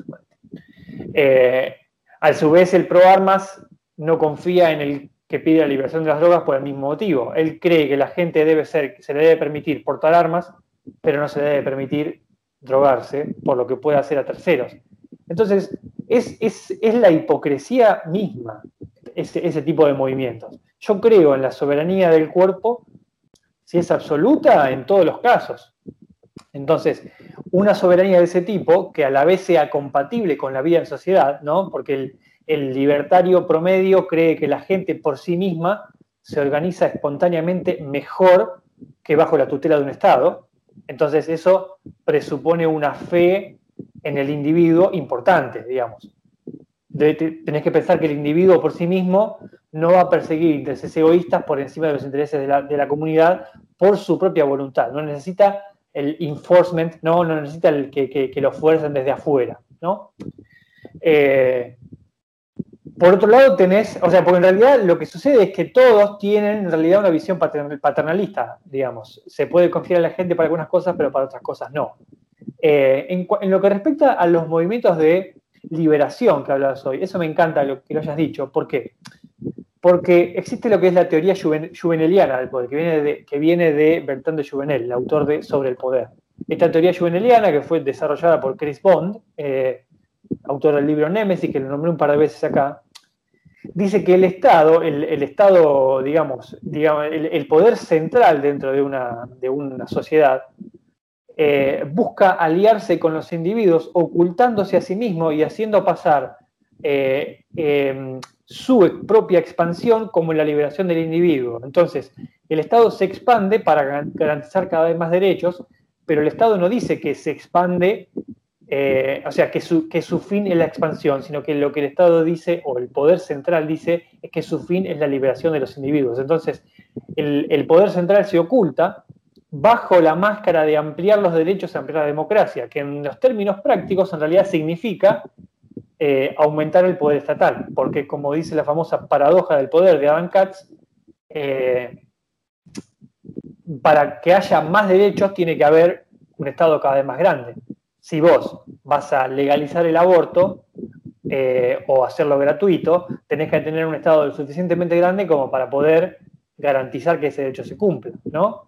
Eh, a su vez, el pro armas no confía en el que pide la liberación de las drogas por el mismo motivo. Él cree que la gente debe ser, se le debe permitir portar armas, pero no se le debe permitir drogarse por lo que puede hacer a terceros. Entonces, es, la hipocresía misma ese, ese tipo de movimientos. Yo creo en la soberanía del cuerpo si es absoluta en todos los casos. Entonces, una soberanía de ese tipo, que a la vez sea compatible con la vida en sociedad, ¿no? Porque el, libertario promedio cree que la gente por sí misma se organiza espontáneamente mejor que bajo la tutela de un Estado. Entonces, eso presupone una fe en el individuo importante, digamos. tenés que pensar que el individuo por sí mismo no va a perseguir intereses egoístas por encima de los intereses de la, de la comunidad por su propia voluntad. No necesita el enforcement, no, no necesita el que, que, lo fuercen desde afuera. ¿no? Eh, por otro lado tenés, o sea, porque en realidad lo que sucede es que todos tienen en realidad una visión paternalista, digamos. Se puede confiar en la gente para algunas cosas, pero para otras cosas no. Eh, en, lo que respecta a los movimientos de liberación que hablabas hoy, eso me encanta lo que lo hayas dicho. ¿Por qué? Porque existe lo que es la teoría juveneliana del poder, que viene de, que viene de Bertrand de Juvenel, el autor de Sobre el Poder. Esta teoría juveneliana, que fue desarrollada por Chris Bond, eh, autor del libro Nemesis, que lo nombré un par de veces acá, dice que el Estado, el, Estado, digamos, digamos el, poder central dentro de una, de una sociedad, eh, busca aliarse con los individuos, ocultándose a sí mismo y haciendo pasar eh, em, su propia expansión como la liberación del individuo. Entonces, el Estado se expande para garantizar cada vez más derechos, pero el Estado no dice que se expande eh, o sea, que su, fin es la expansión, sino que lo que el Estado dice, o el poder central dice, es que su fin es la liberación de los individuos. Entonces, el, poder central se oculta bajo la máscara de ampliar los derechos, ampliar la democracia, que en los términos prácticos en realidad significa eh, aumentar el poder estatal, porque como dice la famosa paradoja del poder de Adam Katz, eh, para que haya más derechos tiene que haber un Estado cada vez más grande si vos vas a legalizar el aborto eh, o hacerlo gratuito, tenés que tener un Estado lo suficientemente grande como para poder garantizar que ese derecho se cumpla, ¿no?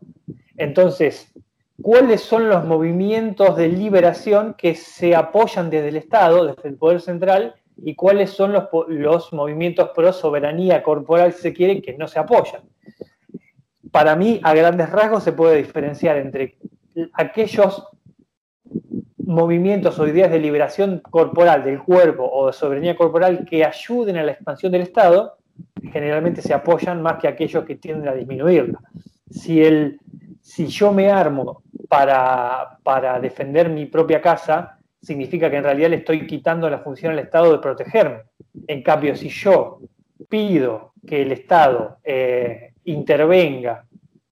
Entonces, ¿cuáles son los movimientos de liberación que se apoyan desde el Estado, desde el Poder Central, y cuáles son los, los movimientos pro soberanía corporal, si se quiere, que no se apoyan? Para mí, a grandes rasgos, se puede diferenciar entre aquellos movimientos o ideas de liberación corporal del cuerpo o de soberanía corporal que ayuden a la expansión del Estado, generalmente se apoyan más que aquellos que tienden a disminuirla. Si, el, si yo me armo para, para defender mi propia casa, significa que en realidad le estoy quitando la función al Estado de protegerme. En cambio, si yo pido que el Estado eh, intervenga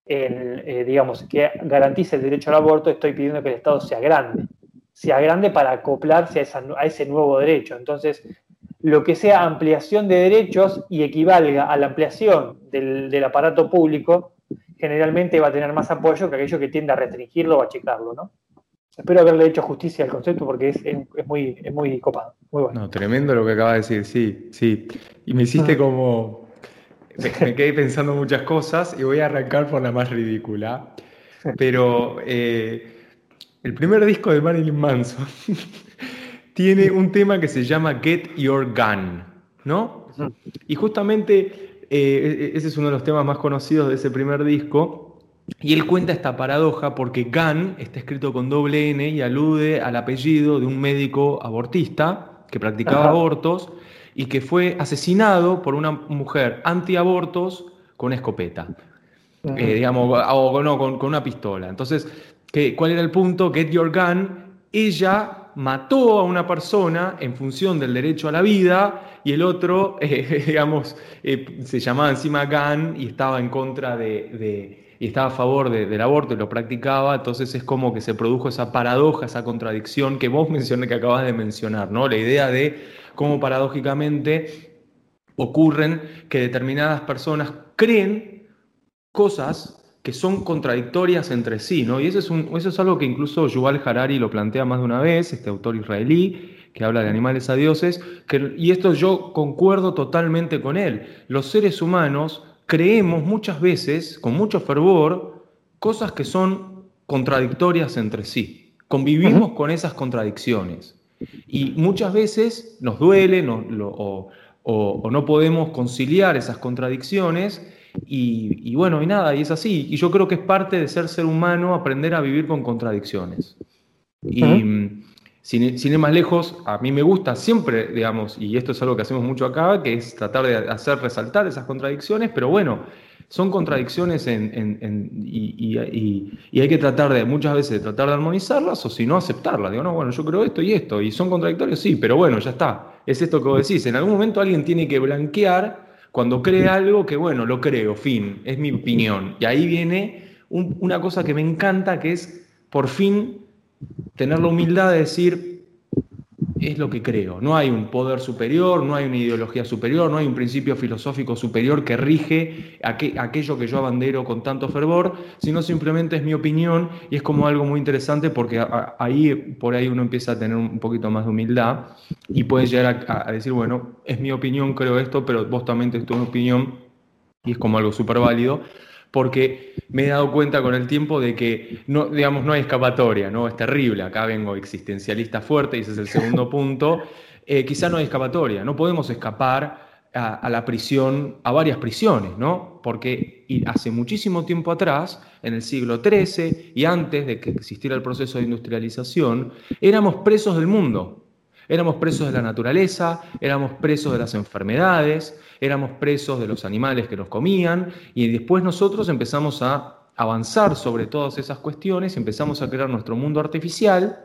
en, eh, digamos, que garantice el derecho al aborto, estoy pidiendo que el Estado sea grande sea grande para acoplarse a, ese nuevo derecho. Entonces, lo que sea ampliación de derechos y equivalga a la ampliación del, aparato público, generalmente va a tener más apoyo que aquello que tiende a restringirlo o achicarlo, ¿no? Espero haberle hecho justicia al concepto porque es, muy, muy copado. Muy bueno. No, tremendo lo que acaba de decir, sí, sí. Y me hiciste como. Me, quedé pensando muchas cosas y voy a arrancar por la más ridícula. Pero eh, el primer disco de Marilyn Manson tiene un tema que se llama Get Your Gun, ¿no? Y justamente eh, ese es uno de los temas más conocidos de ese primer disco. Y él cuenta esta paradoja porque Gun está escrito con doble N y alude al apellido de un médico abortista que practicaba abortos y que fue asesinado por una mujer antiabortos con escopeta. Eh, digamos, o no, con, con, una pistola. Entonces, ¿Cuál era el punto? Get Your Gun. Ella mató a una persona en función del derecho a la vida y el otro, eh, digamos, eh, se llamaba encima Gun y estaba en contra de, y estaba a favor del aborto y lo practicaba, entonces es como que se produjo esa paradoja, esa contradicción que vos mencioné, que acabas de mencionar, ¿no? La idea de cómo paradójicamente ocurren que determinadas personas creen cosas que son contradictorias entre sí, ¿no? Y eso es, un, eso es algo que incluso Yuval Harari lo plantea más de una vez, este autor israelí, que habla de animales a dioses, y esto yo concuerdo totalmente con él. Los seres humanos creemos muchas veces, con mucho fervor, cosas que son contradictorias entre sí. Convivimos con esas contradicciones. Y muchas veces nos duele o, o no podemos conciliar esas contradicciones y, bueno, y nada, y es así. Y yo creo que es parte de ser ser humano aprender a vivir con contradicciones. Y mm, sin, ir más lejos, a mí me gusta siempre, digamos, y esto es algo que hacemos mucho acá, que es tratar de hacer resaltar esas contradicciones, pero bueno, son contradicciones en, y, hay que tratar de, muchas veces, tratar de armonizarlas o si no, aceptarlas. Digo, no, bueno, yo creo esto y esto, y son contradictorios, sí, pero bueno, ya está. Es esto que vos decís. En algún momento alguien tiene que blanquear cuando cree algo que, bueno, lo creo, fin, es mi opinión. Y ahí viene una cosa que me encanta, que es por fin tener la humildad de decir, es lo que creo. No hay un poder superior, no hay una ideología superior, no hay un principio filosófico superior que rige aquello que yo abandero con tanto fervor, sino simplemente es mi opinión y es como algo muy interesante porque ahí por ahí uno empieza a tener un poquito más de humildad y puede llegar a, decir, bueno, es mi opinión, creo esto, pero vos también tenés tu opinión y es como algo súper válido porque me he dado cuenta con el tiempo de que no, digamos, no hay escapatoria, ¿no? Es terrible, acá vengo existencialista fuerte y ese es el segundo punto. Eh, quizá no hay escapatoria, no podemos escapar a, la prisión, a varias prisiones, ¿no? Porque hace muchísimo tiempo atrás, en el siglo XIII y antes de que existiera el proceso de industrialización, éramos presos del mundo, Éramos presos de la naturaleza, éramos presos de las enfermedades, éramos presos de los animales que nos comían y después nosotros empezamos a avanzar sobre todas esas cuestiones, empezamos a crear nuestro mundo artificial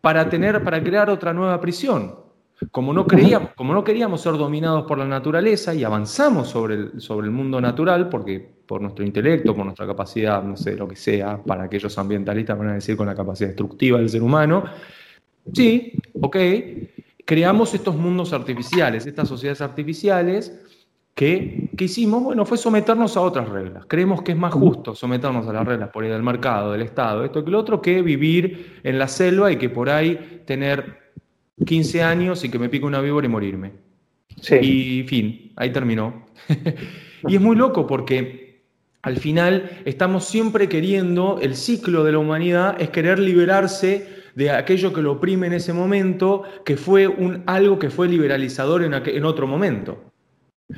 para, tener, para crear otra nueva prisión. Como no, creíamos, como no queríamos ser dominados por la naturaleza y avanzamos sobre el, sobre el mundo natural, porque por nuestro intelecto, por nuestra capacidad, no sé, lo que sea, para aquellos ambientalistas van a decir con la capacidad destructiva del ser humano, Sí, ok. Creamos estos mundos artificiales, estas sociedades artificiales que, hicimos, bueno, fue someternos a otras reglas. Creemos que es más justo someternos a las reglas por ahí del mercado, del Estado, esto que lo otro, que vivir en la selva y que por ahí tener 15 años y que me pique una víbora y morirme. Sí. Y fin, ahí terminó. y es muy loco porque al final estamos siempre queriendo, el ciclo de la humanidad es querer liberarse de aquello que lo oprime en ese momento, que fue un, algo que fue liberalizador en, en otro momento.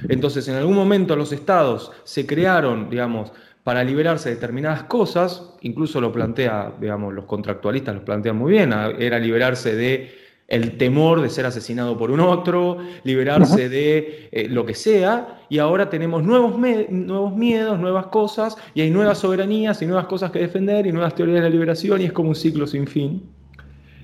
Entonces, en algún momento los estados se crearon, digamos, para liberarse de determinadas cosas, incluso lo plantea, digamos, los contractualistas lo plantean muy bien, era liberarse de el temor de ser asesinado por un otro, liberarse de eh, lo que sea, y ahora tenemos nuevos, nuevos miedos, nuevas cosas, y hay nuevas soberanías y nuevas cosas que defender y nuevas teorías de la liberación, y es como un ciclo sin fin.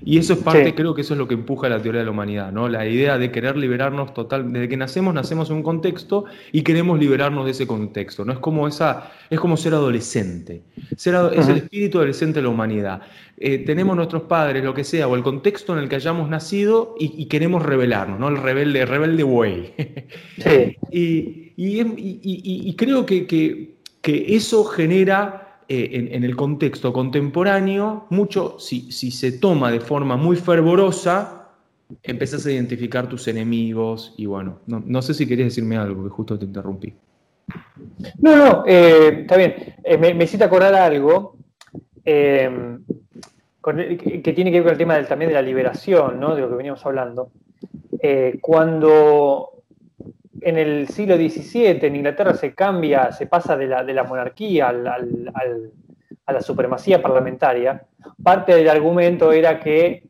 Y eso es parte, creo que eso es lo que empuja la teoría de la humanidad, ¿no? La idea de querer liberarnos total, desde que nacemos nacemos en un contexto y queremos liberarnos de ese contexto, ¿no? Es como esa, es como ser adolescente. Ser es el espíritu adolescente de la humanidad. Eh, tenemos nuestros padres, lo que sea, o el contexto en el que hayamos nacido y, queremos rebelarnos, ¿no? El rebelde, rebelde güey. Sí. y, y, creo que, que, que eso genera eh, en, el contexto contemporáneo, mucho, si, si, se toma de forma muy fervorosa, empezás a identificar tus enemigos y bueno, no, sé si querías decirme algo, que justo te interrumpí. No, no, eh, está bien. Eh, me, me, hiciste acordar algo que tiene que ver con el tema del, también de la liberación, ¿no? de lo que veníamos hablando. cuando en el siglo XVII en Inglaterra se cambia, se pasa de la, de la monarquía a la supremacía parlamentaria, parte del argumento era que,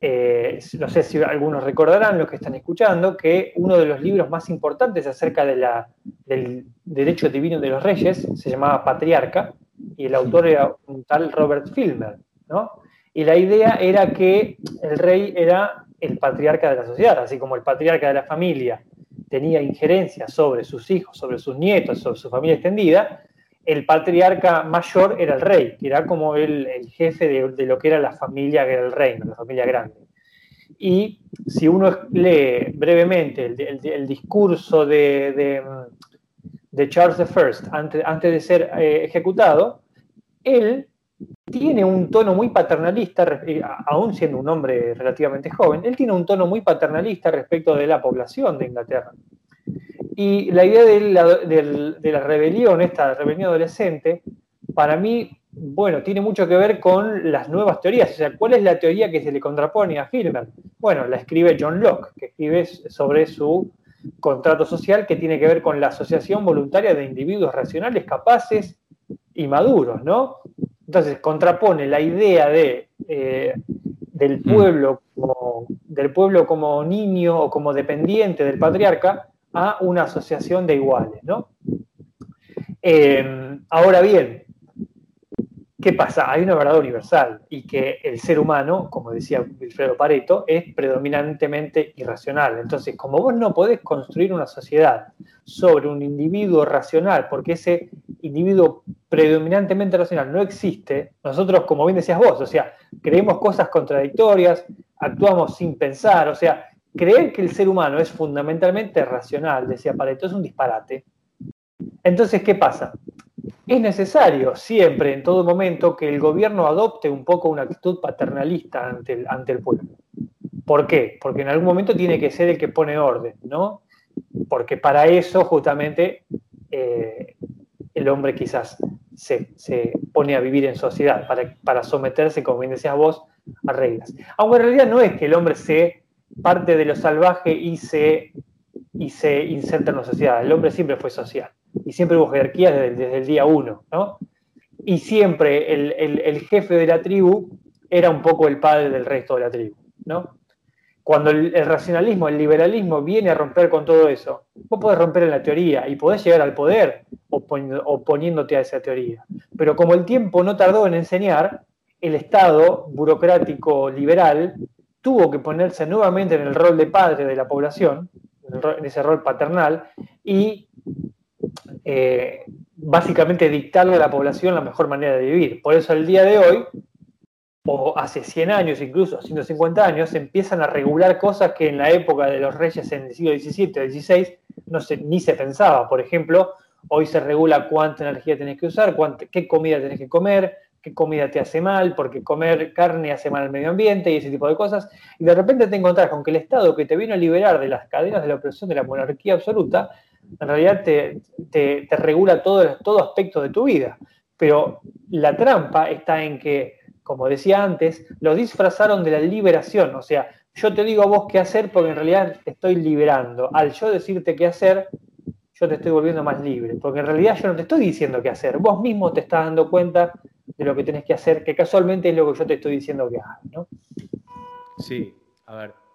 eh, no sé si algunos recordarán, los que están escuchando, que uno de los libros más importantes acerca de la, del derecho divino de los reyes se llamaba Patriarca, y el autor era un tal Robert Filmer, ¿no? Y la idea era que el rey era el patriarca de la sociedad, así como el patriarca de la familia tenía injerencia sobre sus hijos, sobre sus nietos, sobre su familia extendida, el patriarca mayor era el rey, que era como el, jefe de, lo que era la familia, que era el reino, la familia grande. Y si uno lee brevemente el, discurso de, Charles I antes, antes de ser eh, ejecutado, él tiene un tono muy paternalista, eh, aún siendo un hombre relativamente joven, él tiene un tono muy paternalista respecto de la población de Inglaterra. Y la idea de la, rebelión, esta rebelión adolescente, para mí, bueno, tiene mucho que ver con las nuevas teorías. O sea, ¿cuál es la teoría que se le contrapone a Filmer? Bueno, la escribe John Locke, que escribe sobre su contrato social que tiene que ver con la asociación voluntaria de individuos racionales capaces y maduros, ¿no? Entonces, contrapone la idea de, eh, del, mm. pueblo como, del pueblo como niño o como dependiente del patriarca a una asociación de iguales, ¿no? Eh, ahora bien, ¿qué pasa? Hay una verdad universal y que el ser humano, como decía Wilfredo Pareto, es predominantemente irracional. Entonces, como vos no podés construir una sociedad sobre un individuo racional, porque ese individuo predominantemente racional no existe, nosotros, como bien decías vos, o sea, creemos cosas contradictorias, actuamos sin pensar, o sea, creer que el ser humano es fundamentalmente racional, decía Pareto, es un disparate. Entonces, ¿qué pasa? Es necesario siempre, en todo momento, que el gobierno adopte un poco una actitud paternalista ante el, ante el pueblo. ¿Por qué? Porque en algún momento tiene que ser el que pone orden, ¿no? Porque para eso justamente eh, el hombre quizás se, pone a vivir en sociedad, para, para someterse, como bien decías vos, a reglas. Aunque en realidad no es que el hombre se parte de lo salvaje y se, y se inserta en la sociedad. El hombre siempre fue social y siempre hubo jerarquías desde, el día uno, ¿no? Y siempre el, jefe de la tribu era un poco el padre del resto de la tribu, ¿no? Cuando el, racionalismo, el liberalismo viene a romper con todo eso, vos podés romper en la teoría y podés llegar al poder oponiéndote a esa teoría. Pero como el tiempo no tardó en enseñar, el Estado burocrático liberal tuvo que ponerse nuevamente en el rol de padre de la población, en ese rol paternal, y eh, básicamente dictarle a la población la mejor manera de vivir. Por eso el día de hoy, o hace 100 años, incluso 150 años, se empiezan a regular cosas que en la época de los reyes en el siglo XVII o XVI no se, ni se pensaba. Por ejemplo, hoy se regula cuánta energía tenés que usar, qué comida tenés que comer, qué comida te hace mal, porque comer carne hace mal al medio ambiente y ese tipo de cosas. Y de repente te encontrás con que el Estado que te vino a liberar de las cadenas de la opresión de la monarquía absoluta, en realidad te, regula todo, todo aspecto de tu vida. Pero la trampa está en que, como decía antes, lo disfrazaron de la liberación. O sea, yo te digo a vos qué hacer porque en realidad te estoy liberando. Al yo decirte qué hacer, yo te estoy volviendo más libre. Porque en realidad yo no te estoy diciendo qué hacer. Vos mismo te estás dando cuenta de lo que tenés que hacer, que casualmente es lo que yo te estoy diciendo que hagas, ¿no? Sí, a ver.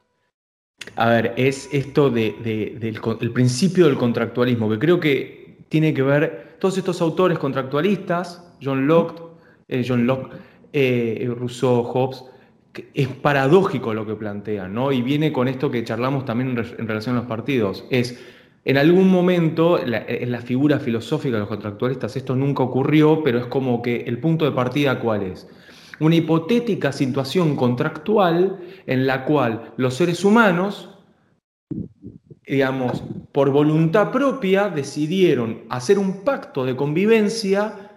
A ver, es esto de, del el principio del contractualismo, que creo que tiene que ver, todos estos autores contractualistas, John Locke, eh, John Locke eh, Rousseau, Hobbes, es paradójico lo que plantean, ¿no? Y viene con esto que charlamos también en relación a los partidos, es en algún momento, en la figura filosófica de los contractualistas, esto nunca ocurrió, pero es como que el punto de partida cuál es. Una hipotética situación contractual en la cual los seres humanos, digamos, por voluntad propia, decidieron hacer un pacto de convivencia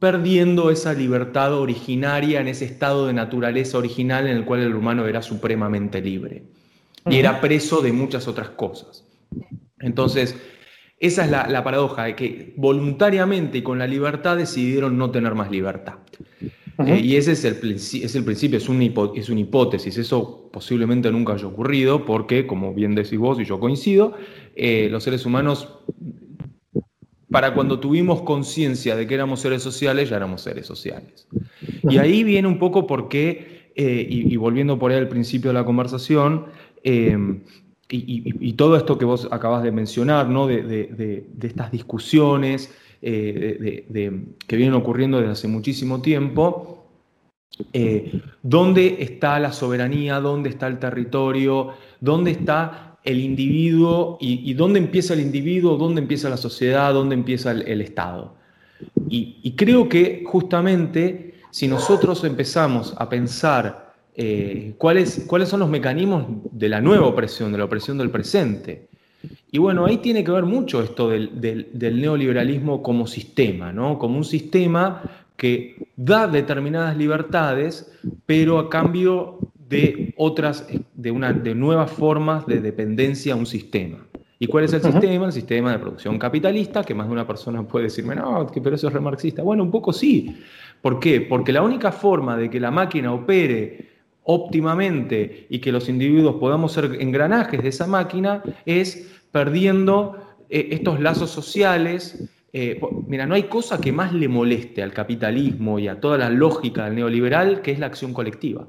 perdiendo esa libertad originaria en ese estado de naturaleza original en el cual el humano era supremamente libre y era preso de muchas otras cosas. Entonces, esa es la, paradoja, de que voluntariamente y con la libertad decidieron no tener más libertad. Eh, y ese es el, es el principio, es una, es una, hipótesis. Eso posiblemente nunca haya ocurrido porque, como bien decís vos y yo coincido, eh, los seres humanos, para cuando tuvimos conciencia de que éramos seres sociales, ya éramos seres sociales. Y ahí viene un poco por qué, eh, y, volviendo por ahí al principio de la conversación, y, todo esto que vos acabas de mencionar, ¿no? de, estas discusiones eh, que vienen ocurriendo desde hace muchísimo tiempo, eh, ¿dónde está la soberanía? ¿Dónde está el territorio? ¿Dónde está el individuo? ¿Y, dónde empieza el individuo? ¿Dónde empieza la sociedad? ¿Dónde empieza el Estado? y creo que justamente si nosotros empezamos a pensar eh, ¿cuáles, cuáles son los mecanismos de la nueva opresión, de la opresión del presente. Y bueno, ahí tiene que ver mucho esto del, neoliberalismo como sistema, ¿no? Como un sistema que da determinadas libertades, pero a cambio de otras, de, una, de nuevas formas de dependencia a un sistema. ¿Y cuál es el sistema? El sistema de producción capitalista, que más de una persona puede decirme, no, pero eso es remarxista. Bueno, un poco sí. ¿Por qué? Porque la única forma de que la máquina opere óptimamente y que los individuos podamos ser engranajes de esa máquina es perdiendo eh, estos lazos sociales. Eh, mira, no hay cosa que más le moleste al capitalismo y a toda la lógica del neoliberal que es la acción colectiva.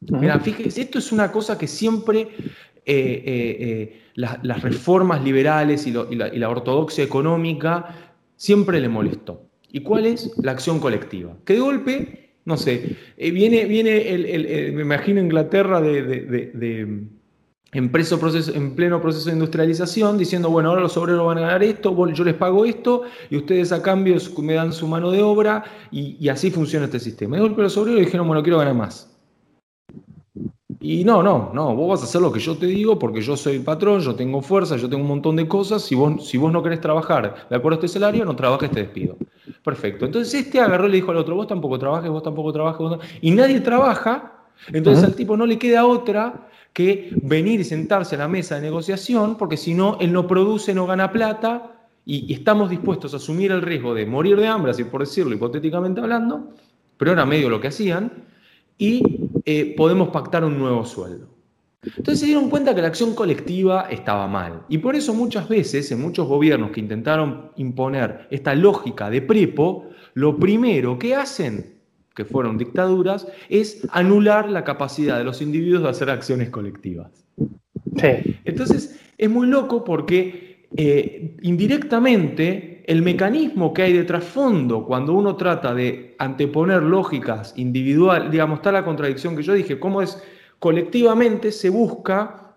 Mira, fíjese, esto es una cosa que siempre eh, las reformas liberales y, y la ortodoxia económica siempre le molestó. ¿Y cuál es? La acción colectiva. Que de golpe no sé, eh, viene, viene el, me imagino Inglaterra de, en, proceso, en pleno proceso de industrialización, diciendo, bueno, ahora los obreros van a ganar esto, yo les pago esto, y ustedes a cambio me dan su mano de obra, y, así funciona este sistema. Y los obreros dijeron, bueno, quiero ganar más. Y no, no, no, vos vas a hacer lo que yo te digo porque yo soy el patrón, yo tengo fuerza, yo tengo un montón de cosas. Si vos, si vos no querés trabajar de acuerdo a este salario, no trabajes, te despido. Perfecto. Entonces este agarró y le dijo al otro, vos tampoco trabajes, vos tampoco trabajes, y nadie trabaja. Entonces al tipo no le queda otra que venir y sentarse a la mesa de negociación, porque si no, él no produce, no gana plata, y, estamos dispuestos a asumir el riesgo de morir de hambre, así por decirlo, hipotéticamente hablando, pero era medio lo que hacían, y eh, podemos pactar un nuevo sueldo. Entonces se dieron cuenta que la acción colectiva estaba mal. Y por eso muchas veces, en muchos gobiernos que intentaron imponer esta lógica de prepo, lo primero que hacen, que fueron dictaduras, es anular la capacidad de los individuos de hacer acciones colectivas. Entonces es muy loco porque eh, indirectamente el mecanismo que hay de trasfondo cuando uno trata de anteponer lógicas individuales, digamos, está la contradicción que yo dije, cómo es colectivamente se busca,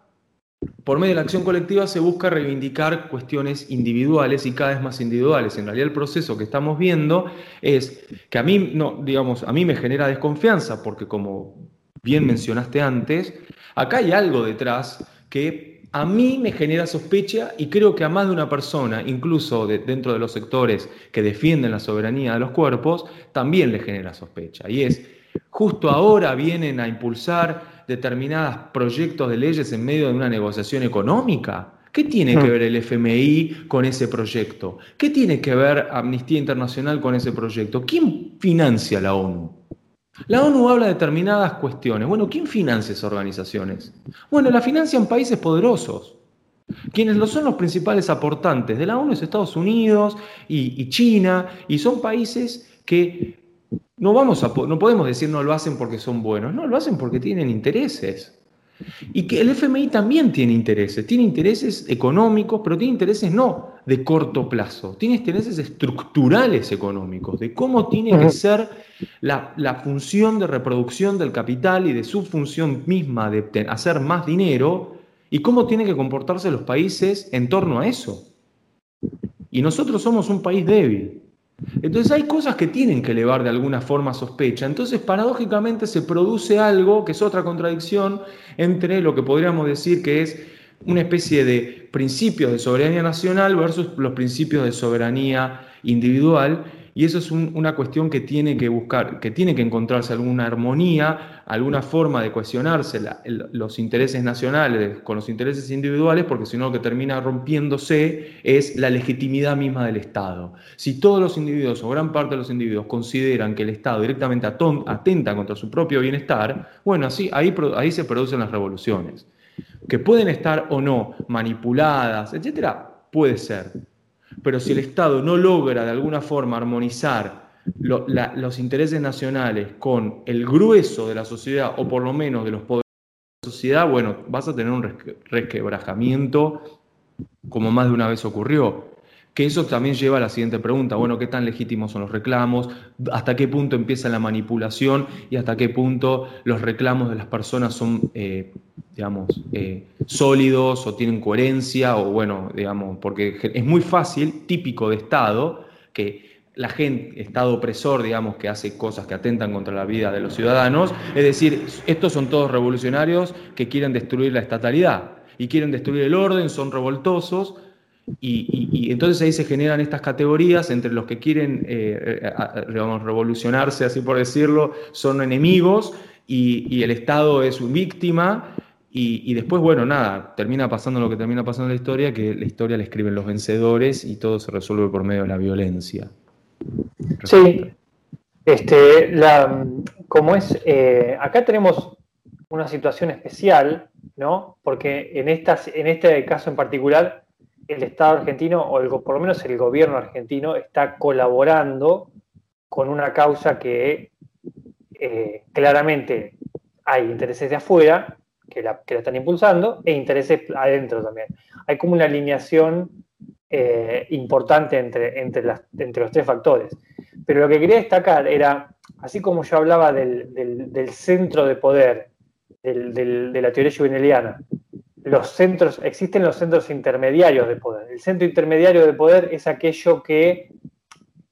por medio de la acción colectiva se busca reivindicar cuestiones individuales y cada vez más individuales. En realidad el proceso que estamos viendo es que a mí, no, digamos, a mí me genera desconfianza porque como bien mencionaste antes, acá hay algo detrás que a mí me genera sospecha y creo que a más de una persona, incluso dentro de los sectores que defienden la soberanía de los cuerpos, también le genera sospecha. Y es, justo ahora vienen a impulsar determinados proyectos de leyes en medio de una negociación económica. ¿Qué tiene que hmm. ver el FMI con ese proyecto? ¿Qué tiene que ver Amnistía Internacional con ese proyecto? ¿Quién financia la ONU? La ONU habla de determinadas cuestiones. Bueno, ¿quién financia esas organizaciones? Bueno, la financian países poderosos. Quienes lo son los principales aportantes de la ONU es Estados Unidos y, China, y son países que no, vamos a, no podemos decir no lo hacen porque son buenos, no, lo hacen porque tienen intereses. Y que el FMI también tiene intereses, tiene intereses económicos, pero tiene intereses no de corto plazo, tiene intereses estructurales económicos, de cómo tiene que ser la, la función de reproducción del capital y de su función misma de hacer más dinero y cómo tienen que comportarse los países en torno a eso. Y nosotros somos un país débil. Entonces hay cosas que tienen que elevar de alguna forma sospecha. Entonces paradójicamente se produce algo que es otra contradicción entre lo que podríamos decir que es una especie de principios de soberanía nacional versus los principios de soberanía individual y eso es una cuestión que tiene que buscar, que tiene que encontrarse alguna armonía, alguna forma de cohesionarse los intereses nacionales con los intereses individuales, porque si no lo que termina rompiéndose es la legitimidad misma del Estado. Si todos los individuos o gran parte de los individuos consideran que el Estado directamente atenta contra su propio bienestar, bueno, así, ahí, ahí se producen las revoluciones. Que pueden estar o no manipuladas, etcétera, puede ser pero si el Estado no logra de alguna forma armonizar los intereses nacionales con el grueso de la sociedad, o por lo menos de los poderes de la sociedad, bueno, vas a tener un resquebrajamiento como más de una vez ocurrió. Que eso también lleva a la siguiente pregunta, bueno, ¿qué tan legítimos son los reclamos? ¿Hasta qué punto empieza la manipulación? ¿Y hasta qué punto los reclamos de las personas son, eh, digamos, eh, sólidos o tienen coherencia? O bueno, digamos, porque es muy fácil, típico de Estado, que la gente, Estado opresor, digamos, que hace cosas que atentan contra la vida de los ciudadanos, es decir, estos son todos revolucionarios que quieren destruir la estatalidad y quieren destruir el orden, son revoltosos, y, entonces ahí se generan estas categorías entre los que quieren eh, eh, revolucionarse, así por decirlo, son enemigos y, el Estado es su víctima. Y, después, bueno, nada, termina pasando lo que termina pasando en la historia, que la historia la escriben los vencedores y todo se resuelve por medio de la violencia. Sí, este, la, como es, eh, acá tenemos una situación especial, ¿no? Porque en, estas, en este caso en particular el Estado argentino, o por lo menos el gobierno argentino, está colaborando con una causa que eh, claramente hay intereses de afuera que la, están impulsando e intereses adentro también. Hay como una alineación eh, importante entre, entre, los tres factores. Pero lo que quería destacar era, así como yo hablaba del, centro de poder, de la teoría juveniliana, los centros, existen los centros intermediarios de poder. El centro intermediario de poder es aquello que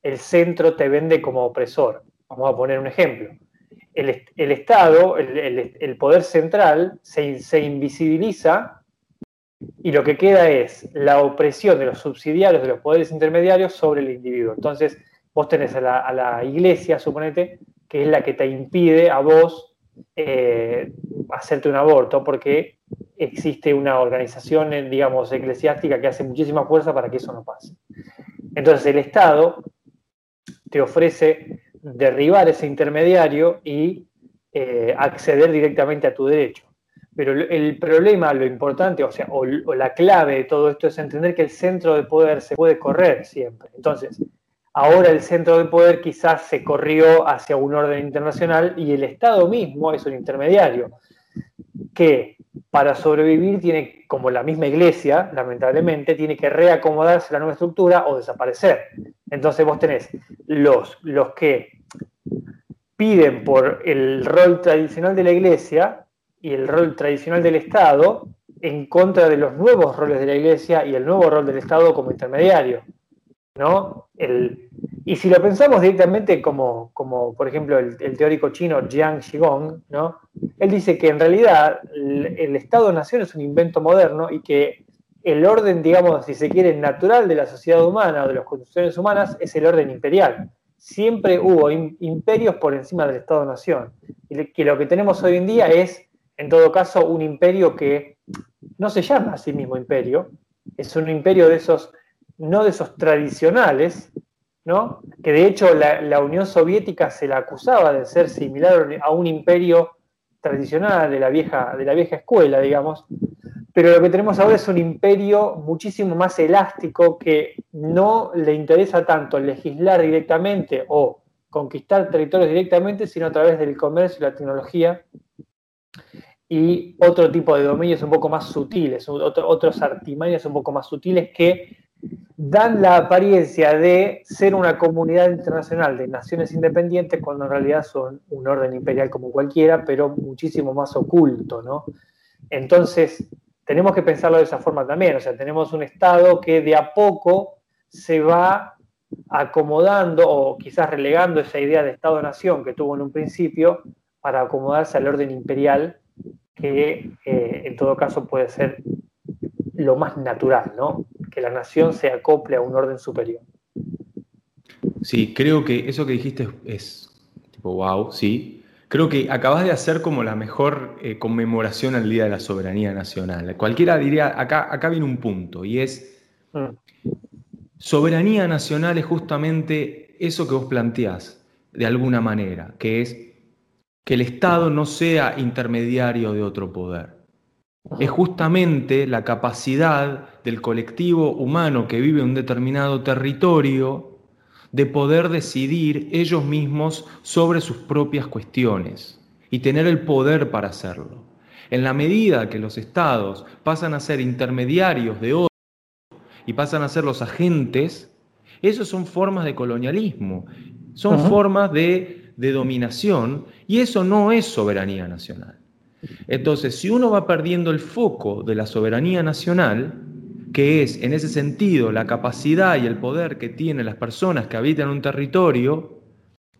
el centro te vende como opresor. Vamos a poner un ejemplo. el, Estado, el, poder central, se, se, invisibiliza y lo que queda es la opresión de los subsidiarios, de los poderes intermediarios sobre el individuo. Entonces, vos tenés a la, a la iglesia, suponete, que es la que te impide a vos eh, hacerte un aborto, porque existe una organización, digamos, eclesiástica que hace muchísima fuerza para que eso no pase. Entonces el Estado te ofrece derribar ese intermediario y eh, acceder directamente a tu derecho. Pero el problema, lo importante, o sea, o, la clave de todo esto es entender que el centro de poder se puede correr siempre. Entonces, ahora el centro de poder quizás se corrió hacia un orden internacional y el Estado mismo es un intermediario que para sobrevivir tiene, como la misma iglesia, lamentablemente, tiene que reacomodarse a la nueva estructura o desaparecer. Entonces vos tenés los, los que piden por el rol tradicional de la iglesia y el rol tradicional del Estado en contra de los nuevos roles de la iglesia y el nuevo rol del Estado como intermediario. ¿no? El, y si lo pensamos directamente como, como por ejemplo, el, teórico chino Jiang Xigong, ¿no? Él dice que en realidad el, Estado-Nación es un invento moderno y que el orden, digamos, si se quiere, natural de la sociedad humana o de las construcciones humanas es el orden imperial. Siempre hubo imperios por encima del Estado-Nación. Y que lo que tenemos hoy en día es, en todo caso, un imperio que no se llama a sí mismo imperio, es un imperio de esos, no de esos tradicionales, ¿no? que de hecho la, Unión Soviética se la acusaba de ser similar a un imperio tradicional de la vieja, de la vieja escuela, digamos, pero lo que tenemos ahora es un imperio muchísimo más elástico que no le interesa tanto legislar directamente o conquistar territorios directamente, sino a través del comercio y la tecnología y otro tipo de dominios un poco más sutiles, otros artimaños un poco más sutiles que dan la apariencia de ser una comunidad internacional de naciones independientes cuando en realidad son un orden imperial como cualquiera, pero muchísimo más oculto, ¿no? Entonces, tenemos que pensarlo de esa forma también, o sea, tenemos un Estado que de a poco se va acomodando o quizás relegando esa idea de Estado-nación que tuvo en un principio para acomodarse al orden imperial, que eh, en todo caso puede ser lo más natural, ¿no? Que la nación se acople a un orden superior. Sí, creo que eso que dijiste es, tipo, wow, sí. Creo que acabas de hacer como la mejor eh, conmemoración al Día de la Soberanía Nacional. Cualquiera diría, acá, acá viene un punto, y es, mm. soberanía nacional es justamente eso que vos planteás, de alguna manera, que es que el Estado no sea intermediario de otro poder es justamente la capacidad del colectivo humano que vive en un determinado territorio de poder decidir ellos mismos sobre sus propias cuestiones y tener el poder para hacerlo. En la medida que los estados pasan a ser intermediarios de otros y pasan a ser los agentes, esos son formas de colonialismo, son formas de, de dominación y eso no es soberanía nacional. Entonces, si uno va perdiendo el foco de la soberanía nacional, que es en ese sentido la capacidad y el poder que tienen las personas que habitan un territorio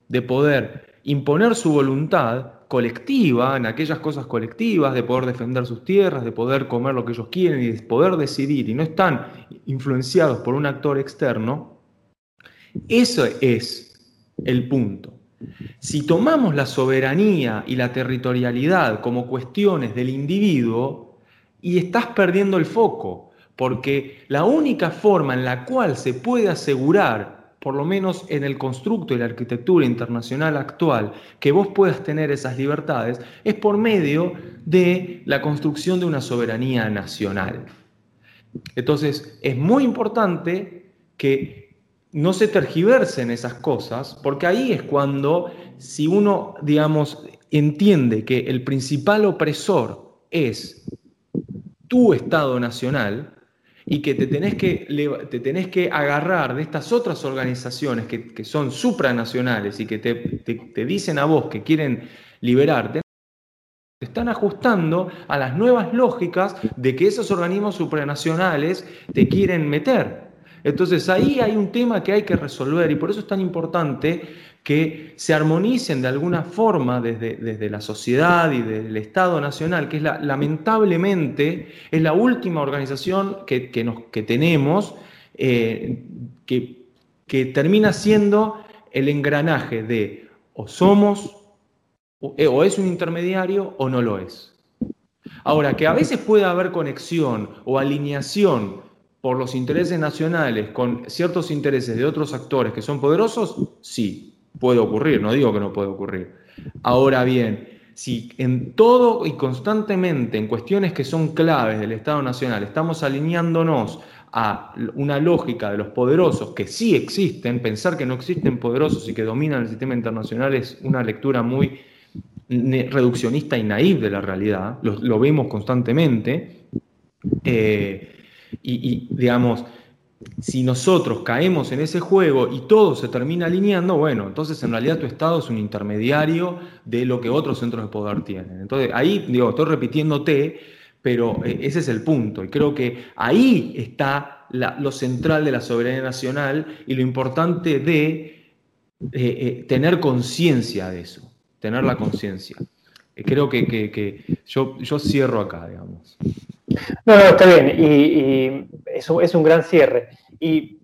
de poder imponer su voluntad colectiva en aquellas cosas colectivas, de poder defender sus tierras, de poder comer lo que ellos quieren y de poder decidir y no están influenciados por un actor externo, eso es el punto. Si tomamos la soberanía y la territorialidad como cuestiones del individuo, y estás perdiendo el foco, porque la única forma en la cual se puede asegurar, por lo menos en el constructo y la arquitectura internacional actual, que vos puedas tener esas libertades, es por medio de la construcción de una soberanía nacional. Entonces, es muy importante que no se tergiversen esas cosas, porque ahí es cuando, si uno, digamos, entiende que el principal opresor es tu Estado nacional y que te tenés que, te tenés que agarrar de estas otras organizaciones que, son supranacionales y que te, te dicen a vos que quieren liberarte, te están ajustando a las nuevas lógicas de que esos organismos supranacionales te quieren meter. Entonces ahí hay un tema que hay que resolver y por eso es tan importante que se armonicen de alguna forma desde, desde la sociedad y del Estado Nacional, que es la, lamentablemente es la última organización que, que tenemos eh, que, que termina siendo el engranaje de o somos, eh, o es un intermediario o no lo es. Ahora, que a veces puede haber conexión o alineación por los intereses nacionales con ciertos intereses de otros actores que son poderosos, sí, puede ocurrir, no digo que no puede ocurrir. Ahora bien, si en todo y constantemente en cuestiones que son claves del Estado Nacional estamos alineándonos a una lógica de los poderosos que sí existen, pensar que no existen poderosos y que dominan el sistema internacional es una lectura muy reduccionista y naive de la realidad, lo, vemos constantemente, eh, y, digamos, si nosotros caemos en ese juego y todo se termina alineando, bueno, entonces en realidad tu Estado es un intermediario de lo que otros centros de poder tienen. Entonces ahí, digo, estoy repitiéndote, pero eh, ese es el punto. Y creo que ahí está lo central de la soberanía nacional y lo importante de eh, eh, tener conciencia de eso, tener la conciencia. creo que, yo, yo, cierro acá, digamos. No, no, está bien, y, es un gran cierre. Y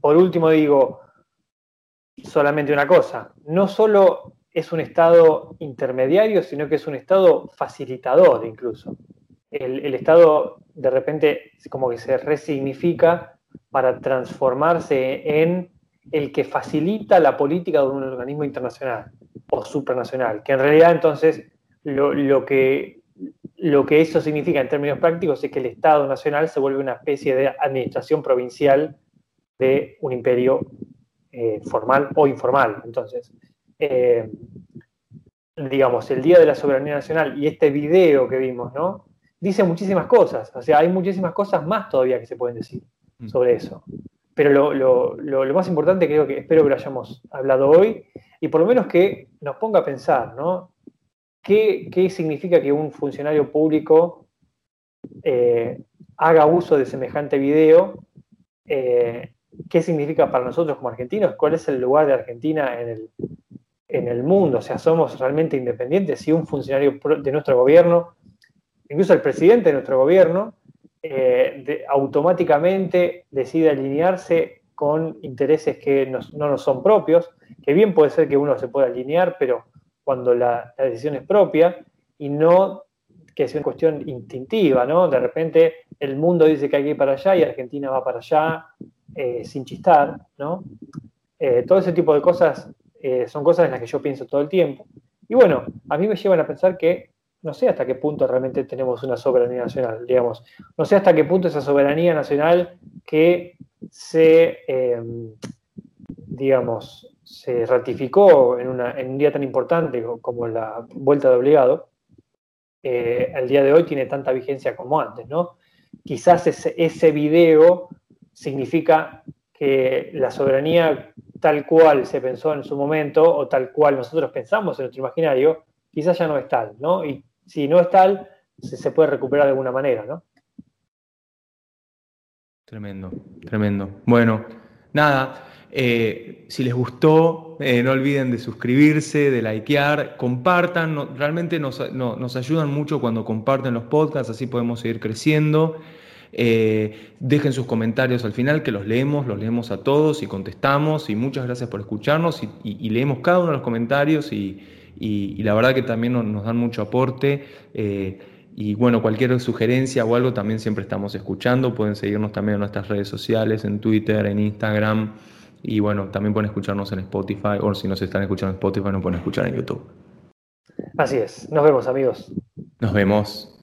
por último digo solamente una cosa, no solo es un Estado intermediario, sino que es un Estado facilitador incluso el, Estado de repente como que se resignifica para transformarse en el que facilita la política de un organismo internacional o supranacional, que en realidad entonces lo, que, lo que eso significa en términos prácticos es que el Estado nacional se vuelve una especie de administración provincial de un imperio eh, formal o informal. Entonces, eh, digamos, el Día de la Soberanía Nacional y este video que vimos, ¿no? dice muchísimas cosas. O sea, hay muchísimas cosas más todavía que se pueden decir mm. sobre eso. Pero lo, más importante creo que espero que lo hayamos hablado hoy y por lo menos que nos ponga a pensar, ¿no? ¿Qué, significa que un funcionario público eh, haga uso de semejante video? Eh, ¿Qué significa para nosotros como argentinos? ¿Cuál es el lugar de Argentina en el, en el mundo? O sea, ¿somos realmente independientes? Si un funcionario de nuestro gobierno incluso el presidente de nuestro gobierno, eh, automáticamente decide alinearse con intereses que no nos son propios, que bien puede ser que uno se pueda alinear, pero cuando la, decisión es propia y no que sea una cuestión instintiva, ¿no? De repente el mundo dice que hay que ir para allá y Argentina va para allá eh, sin chistar, ¿no? Eh, todo ese tipo de cosas son cosas en las que yo pienso todo el tiempo. Y bueno, a mí me llevan a pensar que no sé hasta qué punto realmente tenemos una soberanía nacional, digamos. No sé hasta qué punto esa soberanía nacional que se, digamos, se ratificó en, un día tan importante como la vuelta de obligado, eh, al día de hoy tiene tanta vigencia como antes, ¿no? Quizás ese, ese video significa que la soberanía tal cual se pensó en su momento o tal cual nosotros pensamos en nuestro imaginario, quizás ya no es tal, ¿no? Y si no es tal, se, puede recuperar de alguna manera, ¿no? Tremendo, tremendo. Bueno, nada, eh, si les gustó, eh, no olviden de suscribirse, de likear, compartan, realmente nos, ayudan mucho cuando comparten los podcasts, así podemos seguir creciendo. Eh, dejen sus comentarios al final, que los leemos, los leemos a todos y contestamos. Y muchas gracias por escucharnos y leemos cada uno de los comentarios y, la verdad que también nos, dan mucho aporte. Y bueno, cualquier sugerencia o algo también siempre estamos escuchando. Pueden seguirnos también en nuestras redes sociales, en Twitter, en Instagram. Y bueno, también pueden escucharnos en Spotify, o si nos están escuchando en Spotify, nos pueden escuchar en YouTube. Así es. Nos vemos, amigos. Nos vemos.